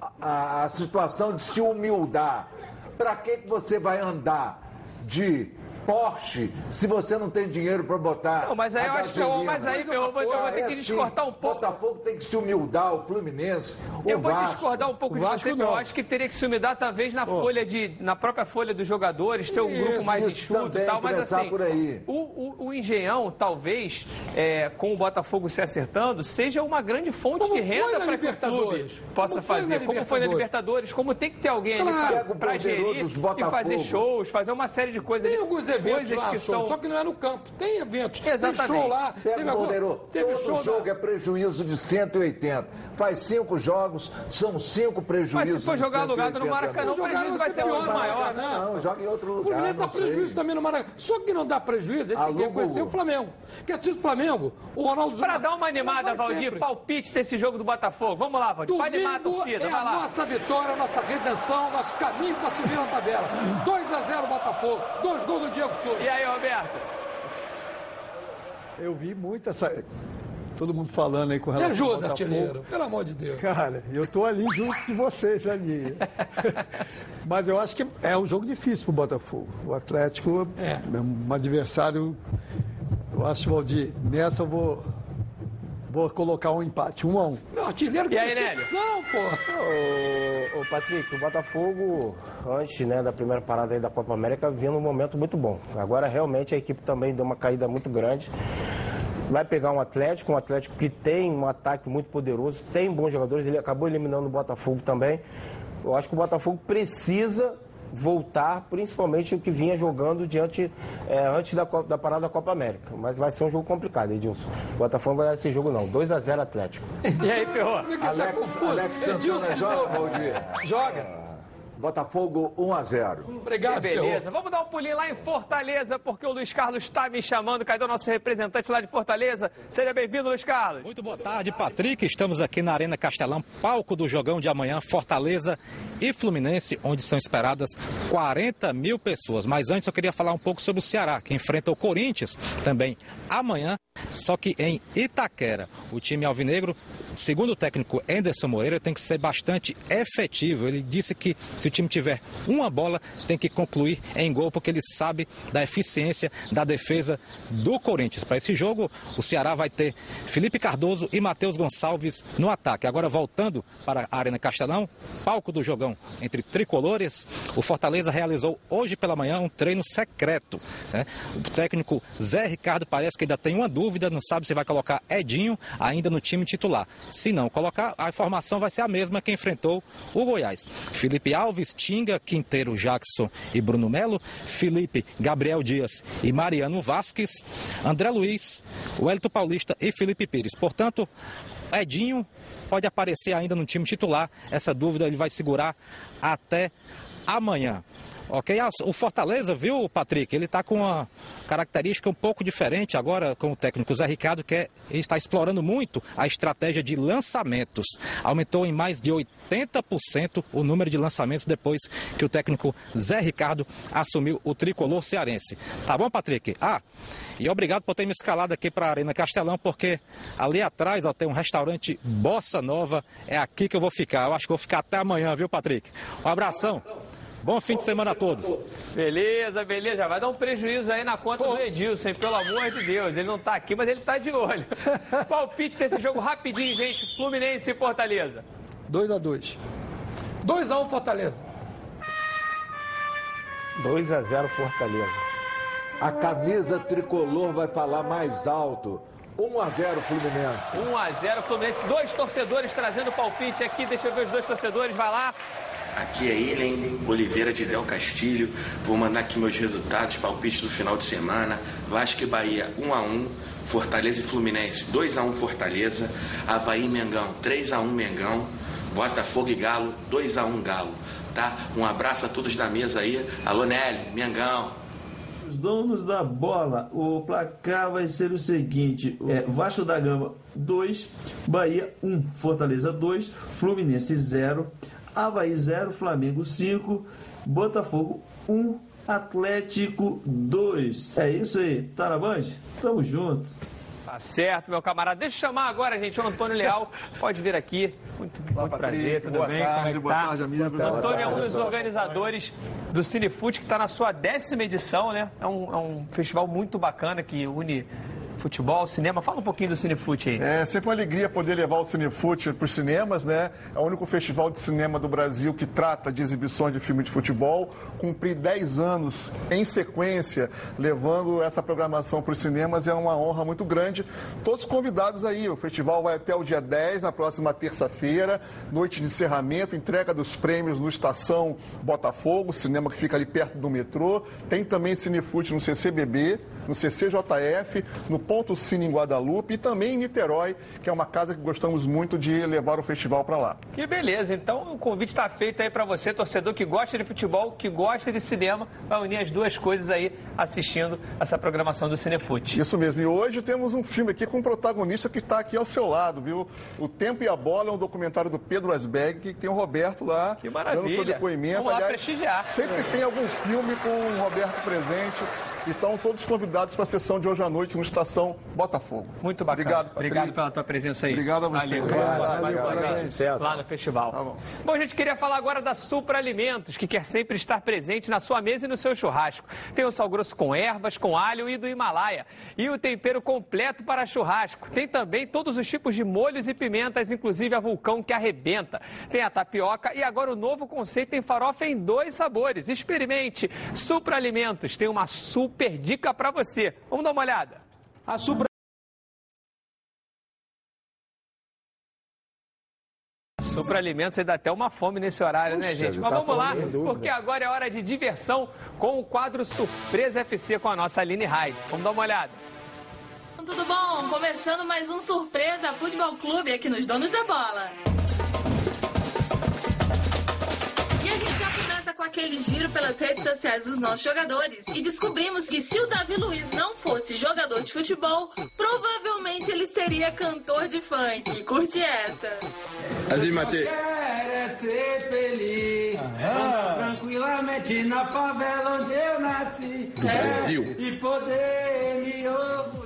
a- a- a situação de se humildar? Para que, que você vai andar de Porsche se você não tem dinheiro para botar? Não, mas aí a eu acho que- gasolina? mas aí eu vou- eu vou ter que É, discordar um pouco. Botafogo tem que se humildar, o Fluminense, o Eu vou Vasco. discordar um pouco O de Vasco você, porque eu não. acho que teria que se umidar talvez na folha de, na própria folha dos jogadores, ter um Isso, grupo mais enxuto e tal, mas assim, por aí. O, o, o Engenhão, talvez, é, com o Botafogo se acertando, seja uma grande fonte Como de renda para que o clube Libertadores? possa Como foi fazer, na como foi na Libertadores, como tem que ter alguém Claro. ali o para gerir e fazer shows, fazer uma série de coisas. Tem ali, alguns eventos coisas lá, que show, são só que não é no campo. Tem eventos. Exatamente. Tem show lá. Pega teve o agora- Borderô. Teve Todo show jogo da... é prejuízo de 180. Faz cinco jogos, são cinco prejuízos Mas se for jogar alugado no 180 Maracanã, o prejuízo vai ser muito maior. Não, não, joga em outro O lugar. Fluminense dá sei. prejuízo também no Maracanã. Só que não dá prejuízo, a gente tem que reconhecer o- o Flamengo. Que é do Flamengo, o Ronaldo Para dar uma animada, Valdir, sempre. palpite desse jogo do Botafogo. Vamos lá, Valdir, para animar a torcida, é vai a lá. nossa vitória, a nossa redenção, nosso caminho para subir na tabela. 2 a 0 Botafogo, dois gols do Diego Souza. E aí, Roberto? Eu vi muito essa. Todo mundo falando aí com Me relação ao ajuda, Botafogo. artilheiro, pelo amor de Deus. Cara, eu tô ali junto de vocês ali. Mas eu acho que é um jogo difícil pro Botafogo. O Atlético É. um adversário. Eu acho, Valdir, nessa eu vou, vou colocar um empate, um a um. Meu artilheiro E com aí, decepção, pô. Ô, ô, Patrick, o Botafogo, antes né, da primeira parada aí da Copa América, vinha num momento muito bom. Agora, realmente, a equipe também deu uma caída muito grande. Vai pegar um Atlético, um Atlético que tem um ataque muito poderoso, tem bons jogadores, ele acabou eliminando o Botafogo também. Eu acho que o Botafogo precisa voltar, principalmente o que vinha jogando diante é, antes da, da parada da Copa América. Mas vai ser um jogo complicado, Edilson. O Botafogo vai dar esse jogo não. 2 a 0 Atlético. E aí, Ferrou? Como é tá Alex? Alex Santana Edilson joga, joga. Valdir? Joga. Botafogo 1 a 0. Obrigado, Beleza, vamos dar um pulinho lá em Fortaleza, porque o Luiz Carlos está me chamando. Cadê o nosso representante lá de Fortaleza? Seja bem-vindo, Luiz Carlos. Muito boa tarde, Patrick. Estamos aqui na Arena Castelão, palco do jogão de amanhã, Fortaleza e Fluminense, onde são esperadas 40 mil pessoas. Mas antes eu queria falar um pouco sobre o Ceará, que enfrenta o Corinthians também amanhã, só que em Itaquera. O time alvinegro, segundo o técnico Anderson Moreira, tem que ser bastante efetivo. Ele disse que se o time tiver uma bola, tem que concluir em gol, porque ele sabe da eficiência da defesa do Corinthians. Para esse jogo, o Ceará vai ter Felipe Cardoso e Matheus Gonçalves no ataque. Agora, voltando para a Arena Castelão, palco do jogão entre tricolores, o Fortaleza realizou hoje pela manhã um treino secreto. né? O técnico Zé Ricardo parece que ainda tem uma dúvida, não sabe se vai colocar Edinho ainda no time titular. Se não colocar, a informação vai ser a mesma que enfrentou o Goiás. Felipe Alves, Tinga, Quinteiro, Jackson e Bruno Melo, Felipe, Gabriel Dias e Mariano Vasques, André Luiz, Wellington Paulista e Felipe Pires. Portanto, Edinho pode aparecer ainda no time titular. Essa dúvida ele vai segurar até amanhã. Ok? O Fortaleza, viu, Patrick? Ele está com uma característica um pouco diferente agora com o técnico Zé Ricardo, que é, está explorando muito a estratégia de lançamentos. Aumentou em mais de 80% o número de lançamentos depois que o técnico Zé Ricardo assumiu o tricolor cearense. Tá bom, Patrick? Ah, e obrigado por ter me escalado aqui para a Arena Castelão, porque ali atrás ó, tem um restaurante Bossa Nova. É aqui que eu vou ficar. Eu acho que vou ficar até amanhã, viu, Patrick? Um abração. Bom fim de semana a todos. Beleza, beleza. Já vai dar um prejuízo aí na conta do Edilson, hein? Pelo amor de Deus. Ele não tá aqui, mas ele tá de olho. Palpite desse jogo rapidinho, gente. Fluminense e Fortaleza. 2 a 2 2x1 Fortaleza. 2 a 0 Fortaleza. A camisa tricolor vai falar mais alto. 1 a 0 Fluminense. 1 a 0 Fluminense. Dois torcedores trazendo palpite aqui. Deixa eu ver os dois torcedores. Vai lá. Aqui é hein? Oliveira de Del Castilho. Vou mandar aqui meus resultados, palpite do final de semana. Vasco e Bahia 1 a 1 Fortaleza e Fluminense 2 a 1 Fortaleza. Havaí e Mengão 3 a 1 Mengão. Botafogo e Galo 2 a 1 Galo. Tá? Um abraço a todos da mesa aí. Alô, Nelly, Mengão. Os donos da bola, o placar vai ser o seguinte: é, Vasco da Gama 2, Bahia 1, Fortaleza 2, Fluminense 0, Havaí 0, Flamengo 5, Botafogo 1, Atlético 2. É isso aí, tá na Band? Tamo junto. Tá certo, meu camarada. Deixa eu chamar agora, gente, o Antônio Leal. Pode vir aqui. Muito, muito prazer, tudo boa bem? tarde, Como é boa tá? tarde, amigo. O Antônio é um dos organizadores do Cinefoot, que está na sua décima edição, né? É um, é um festival muito bacana que une futebol, cinema. Fala um pouquinho do Cinefoot aí. É sempre uma alegria poder levar o Cinefute para os cinemas, né? É o único festival de cinema do Brasil que trata de exibições de filme de futebol. Cumprir 10 anos em sequência, levando essa programação para os cinemas é uma honra muito grande. Todos convidados aí. O festival vai até o dia 10, na próxima terça-feira, noite de encerramento, entrega dos prêmios no Estação Botafogo, cinema que fica ali perto do metrô. Tem também Cinefute no CCBB, no CCJF, no Cine em Guadalupe e também em Niterói, que é uma casa que gostamos muito de levar o festival para lá. Que beleza. Então o convite está feito aí para você, torcedor que gosta de futebol, que gosta de cinema, vai unir as duas coisas aí assistindo essa programação do Cinefoot. Isso mesmo. E hoje temos um filme aqui com um protagonista que está aqui ao seu lado, viu? O Tempo e a Bola é um documentário do Pedro Asbeg, que tem o Roberto lá Que maravilha. dando seu depoimento. Vamos lá Aliás, prestigiar. Sempre tem algum filme com o Roberto presente. Então, todos convidados para a sessão de hoje à noite no Estação Botafogo. Muito bacana. Obrigado. Obrigado pela tua presença aí. Obrigado a você. Valeu. Obrigado. Mais Valeu, uma vez. parabéns. Lá no festival. Tá bom. Bom, a gente queria falar agora da Supra Alimentos, que quer sempre estar presente na sua mesa e no seu churrasco. Tem o sal grosso com ervas, com alho e do Himalaia. E o tempero completo para churrasco. Tem também todos os tipos de molhos e pimentas, inclusive a vulcão que arrebenta. Tem a tapioca e agora o novo conceito tem farofa em dois sabores. Experimente. Supra Alimentos tem uma super dica para você. Vamos dar uma olhada. A Supra Supra Alimentos, você dá até uma fome nesse horário, né, gente? Mas tá vamos lá, porque agora é hora de diversão com o quadro Surpresa FC com a nossa Aline Rai. Vamos dar uma olhada. Tudo bom? Começando mais um Surpresa Futebol Clube aqui nos Donos da Bola. Aquele giro pelas redes sociais dos nossos jogadores e descobrimos que se o Davi Luiz não fosse jogador de futebol, provavelmente ele seria cantor de funk. Curte essa. Assim, Matei. Quero é ser feliz, andar tranquilamente na favela onde eu nasci. Do É, Brasil. E poder me orgulhar.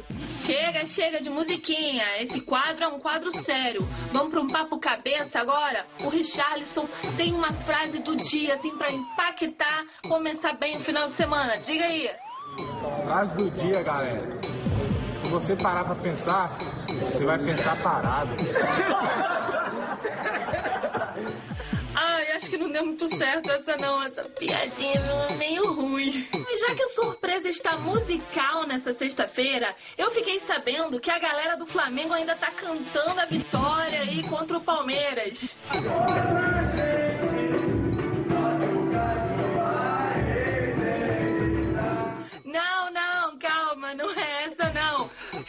Chega, chega de musiquinha. Esse quadro é um quadro sério. Vamos para um papo cabeça agora? O Richarlison tem uma frase do dia, assim, para impactar, começar bem o final de semana. Diga aí. Frase do dia, galera. Se você parar pra pensar, você vai pensar parado. Acho que não deu muito certo essa não, essa piadinha meio ruim. Mas já que a surpresa está musical nessa sexta-feira, eu fiquei sabendo que a galera do Flamengo ainda tá cantando a vitória aí contra o Palmeiras.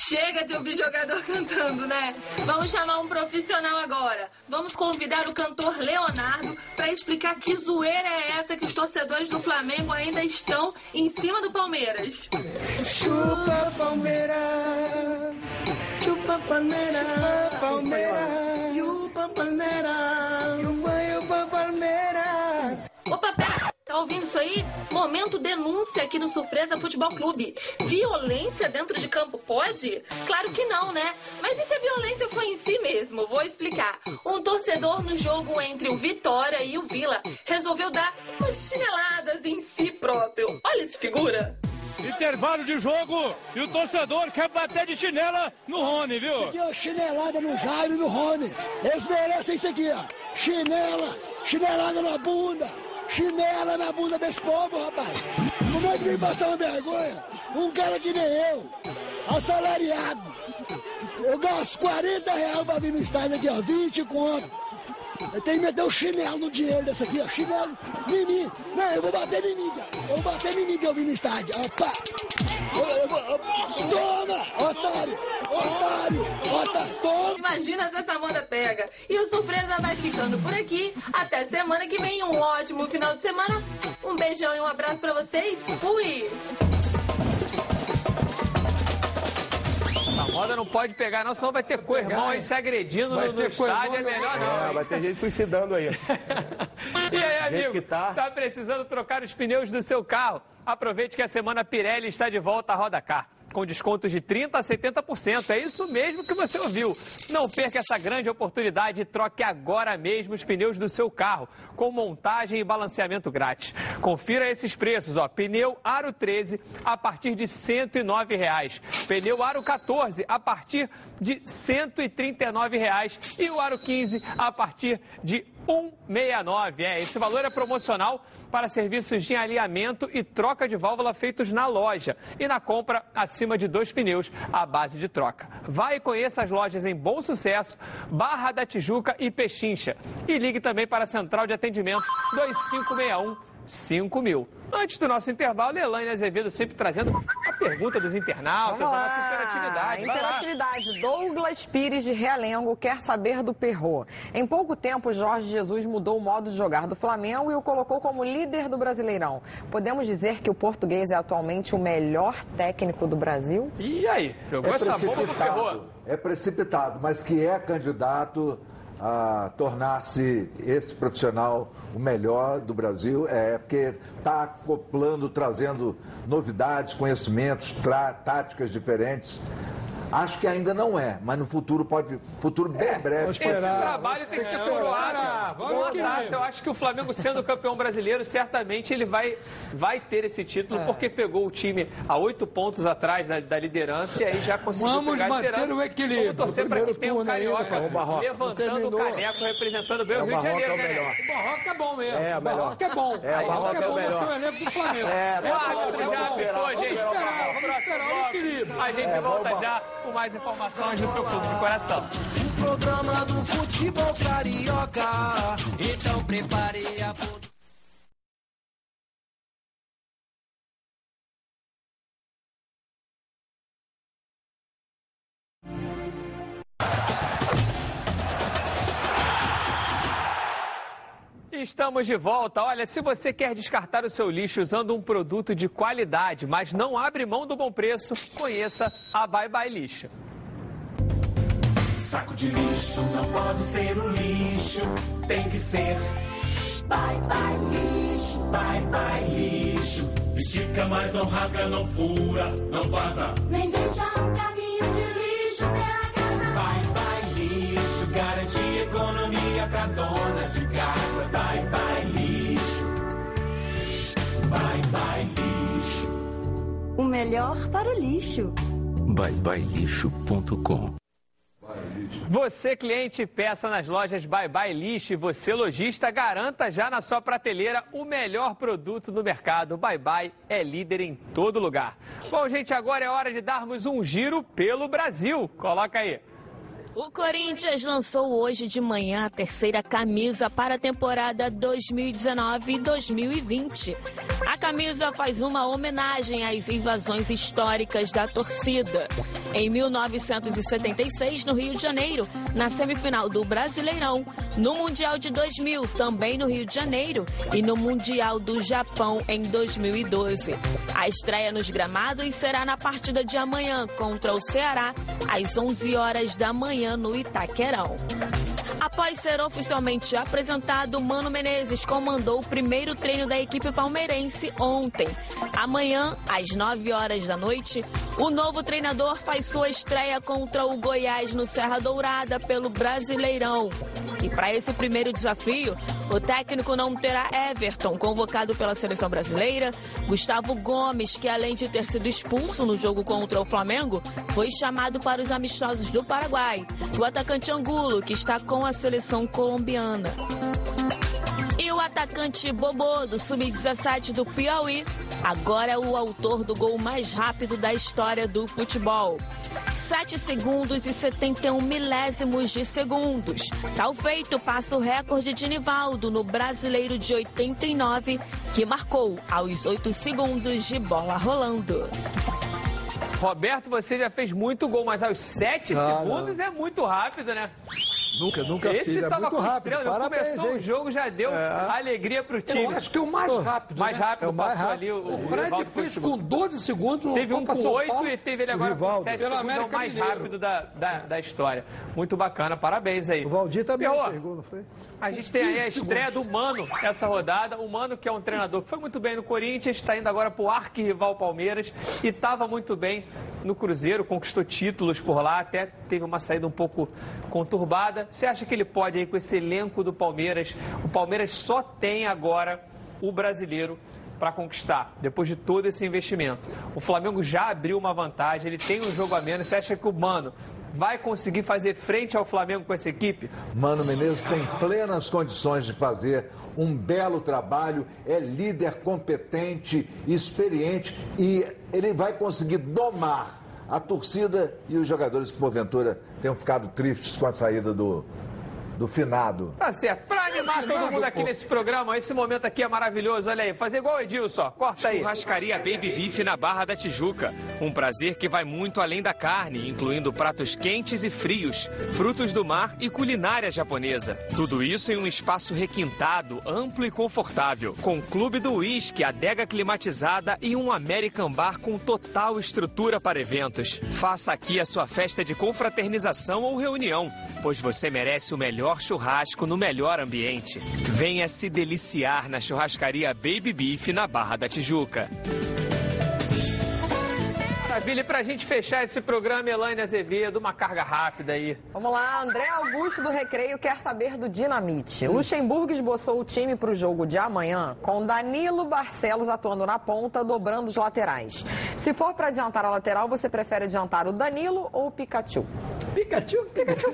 Chega de ouvir jogador cantando, né? Vamos chamar um profissional agora. Vamos convidar o cantor Leonardo para explicar que zoeira é essa que os torcedores do Flamengo ainda estão em cima do Palmeiras. Chupa Palmeiras, chupa Palmeiras, Palmeiras, chupa Palmeiras, chupa Palmeiras. Opa, pera! Tá ouvindo isso aí? Momento denúncia aqui no Surpresa Futebol Clube. Violência dentro de campo pode? Claro que não, né? Mas e se a violência foi em si mesmo? Vou explicar. Um torcedor no jogo entre o Vitória e o Vila resolveu dar umas chineladas em si próprio. Olha esse figura. Intervalo de jogo e o torcedor quer bater de chinela no Rony, viu? Aqui, ó, chinelada no Jairo e no Rony. Eles merecem isso aqui, ó. Chinela, chinelada na bunda, chinela na bunda desse povo, rapaz. Como é que vem passar vergonha? Um cara que nem eu, assalariado. Eu gasto 40 reais pra vir no estádio aqui, ó, 20 conto. Eu tenho que meter o chinelo no dinheiro desse aqui, ó. Chinelo mim. Não, eu vou bater em cara. Eu vou bater em que eu vim no estádio. Opa! Eu, eu eu- toma, otário! Otário! Otário! Toma! Imagina se essa moda pega. E o Surpresa vai ficando por aqui. Até semana que vem. Um ótimo final de semana. Um beijão e um abraço pra vocês. Fui! A moda não pode pegar, não, senão vai ter co-irmão aí se agredindo Vai no, no estádio. É melhor não. É, vai ter gente suicidando aí. E aí, amigo, que tá. tá precisando trocar os pneus do seu carro? Aproveite que a semana Pirelli está de volta à Roda Car. Com descontos de 30% a 70%. É isso mesmo que você ouviu. Não perca essa grande oportunidade e troque agora mesmo os pneus do seu carro, com montagem e balanceamento grátis. Confira esses preços, ó. Pneu Aro 13 a partir de 109 reais. Pneu Aro 14 a partir de 139 reais. E o Aro 15 a partir de 169. É, esse valor é promocional para serviços de alinhamento e troca de válvula feitos na loja e na compra acima de dois pneus à base de troca. Vai e conheça as lojas em Bom Sucesso, Barra da Tijuca e Pechincha. E ligue também para a central de atendimento 2561 5000. Antes do nosso intervalo, Elaine Azevedo sempre trazendo a pergunta dos internautas, Vamos a nossa interatividade. Interatividade. Douglas Pires de Realengo quer saber do Perro. Em pouco tempo, Jorge Jesus mudou o modo de jogar do Flamengo e o colocou como líder do Brasileirão. Podemos dizer que o português é atualmente o melhor técnico do Brasil? E aí? Jogou é essa bomba Ferrou? precipitado, é precipitado, mas que é candidato a tornar-se esse profissional o melhor do Brasil, é porque está acoplando, trazendo novidades, conhecimentos, táticas diferentes. Acho que ainda não é, mas no futuro pode, futuro bem breve. Esse trabalho tem que ser coroado. Vamos lá, Eu acho que o Flamengo, sendo campeão brasileiro, certamente ele vai, vai ter esse título, É. porque pegou o time a oito pontos atrás da, da liderança e aí já conseguiu Vamos pegar a manter liderança. o equilíbrio. Vamos torcer para que tenha o ainda, Carioca. O Barroca. levantando o caneco, representando bem É, o o Rio de Barroca Janeiro. é o né? melhor. O Barroca é bom mesmo. É, o Barroca é bom. É, o Barroca é o bom, mas melhor. tem o elenco do Flamengo. É, o árbitro vamos já esperar, apitou, vamos gente. esperar o Esperar, vamos esperar o equilíbrio. A gente É, volta já com mais informações do seu clube de coração. O programa do futebol carioca. Então prepare a Estamos de volta. Olha, se você quer descartar o seu lixo usando um produto de qualidade, mas não abre mão do bom preço, conheça a Bye Bye Lixo. Saco de lixo não pode ser um lixo, tem que ser Bye, bye, lixo. Bye, bye, lixo. Estica, mas não rasga, não fura, não vaza. Nem deixa um caminho de lixo pela casa. Bye, bye, Bye, bye, lixo. Bye, bye, lixo. O melhor para o lixo. byebyelixo.com Você, cliente, peça nas lojas Bye Bye Lixo e você, lojista, garanta já na sua prateleira o melhor produto do mercado. Bye Bye é líder em todo lugar. Bom, gente, agora é hora de darmos um giro pelo Brasil. Coloca aí. O Corinthians lançou hoje de manhã a terceira camisa para a temporada 2019-2020. A camisa faz uma homenagem às invasões históricas da torcida. Em 1976, no Rio de Janeiro, na semifinal do Brasileirão, no Mundial de 2000, também no Rio de Janeiro, e no Mundial do Japão em 2012. A estreia nos gramados será na partida de amanhã contra o Ceará, às 11 horas da manhã no Itaquerão. Após ser oficialmente apresentado, Mano Menezes comandou o primeiro treino da equipe palmeirense ontem. Amanhã, às 9 horas da noite, o novo treinador faz sua estreia contra o Goiás no Serra Dourada pelo Brasileirão. E para esse primeiro desafio, o técnico não terá Everton, convocado pela seleção brasileira, Gustavo Gomes, que além de ter sido expulso no jogo contra o Flamengo, foi chamado para os amistosos do Paraguai, o atacante Angulo, que está com a seleção colombiana. O atacante Bobô, do Sub-17 do Piauí, agora é o autor do gol mais rápido da história do futebol. 7 segundos e 71 milésimos de segundos. Tal feito passa o recorde de Nivaldo no Brasileiro de 89, que marcou aos 8 segundos de bola rolando. Roberto, você já fez muito gol, mas aos 7 Não, segundos é muito rápido, né? Nunca, nunca Esse fiz. É tava muito rápido. Parabéns, Começou o hein? jogo, já deu alegria pro time. Eu acho que é o mais rápido. Mais né? rápido É o mais passou rápido. ali o, O Fred fez com 12 segundos. Teve um com São 8 Paulo. e teve ele O agora com Rivaldo. 7 Pelo segundos. É o América mais Mineiro. rápido da, da, da história. Muito bacana, parabéns aí. O Valdir também pegou, não foi? A gente tem aí a 15 estreia do Mano essa rodada. O Mano, que é um treinador que foi muito bem no Corinthians, está indo agora para o arquirrival Palmeiras e estava muito bem no Cruzeiro, conquistou títulos por lá, até teve uma saída um pouco conturbada. Você acha que ele pode aí com esse elenco do Palmeiras? O Palmeiras só tem agora o brasileiro para conquistar, depois de todo esse investimento. O Flamengo já abriu uma vantagem, ele tem um jogo a menos. Você acha que o Mano vai conseguir fazer frente ao Flamengo com essa equipe? Mano Menezes tem plenas condições de fazer um belo trabalho, é líder competente, experiente e ele vai conseguir domar a torcida e os jogadores que porventura tenham ficado tristes com a saída do, do finado. Tá certo. Pra animar todo mundo aqui nesse programa, esse momento aqui é maravilhoso. Olha aí, fazer igual o Edilson, ó. Corta aí. Churrascaria Baby Beef na Barra da Tijuca. Um prazer que vai muito além da carne, incluindo pratos quentes e frios, frutos do mar e culinária japonesa. Tudo isso em um espaço requintado, amplo e confortável, com clube do uísque, adega climatizada e um American Bar com total estrutura para eventos. Faça aqui a sua festa de confraternização ou reunião, pois você merece o melhor churrasco no melhor ambiente. Venha se deliciar na churrascaria Baby Beef na Barra da Tijuca. Maravilha, e pra gente fechar esse programa, Elaine Azevedo, uma carga rápida aí. Vamos lá, André Augusto do Recreio quer saber do Dinamite. Luxemburgo esboçou o time para o jogo de amanhã com Danilo Barcelos atuando na ponta, dobrando os laterais. Se for para adiantar a lateral, você prefere adiantar o Danilo ou o Pikachu? Pikachu? Pikachu?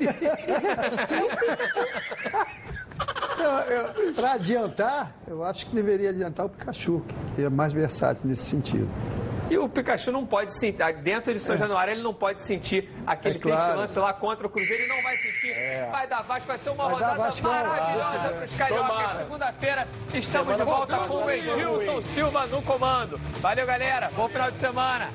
Para adiantar, eu acho que deveria adiantar o Pikachu, que é mais versátil nesse sentido. E o Pikachu não pode sentir, dentro de São Januário, ele não pode sentir aquele É claro. triste lance lá contra o Cruzeiro, ele não vai sentir. Vai dar Vasco, vai ser uma Vai rodada Vascão. maravilhosa Ah, para os cariocas. Segunda-feira estamos Semana de volta com o Edilson Silva no comando. Valeu, galera. Bom final de semana.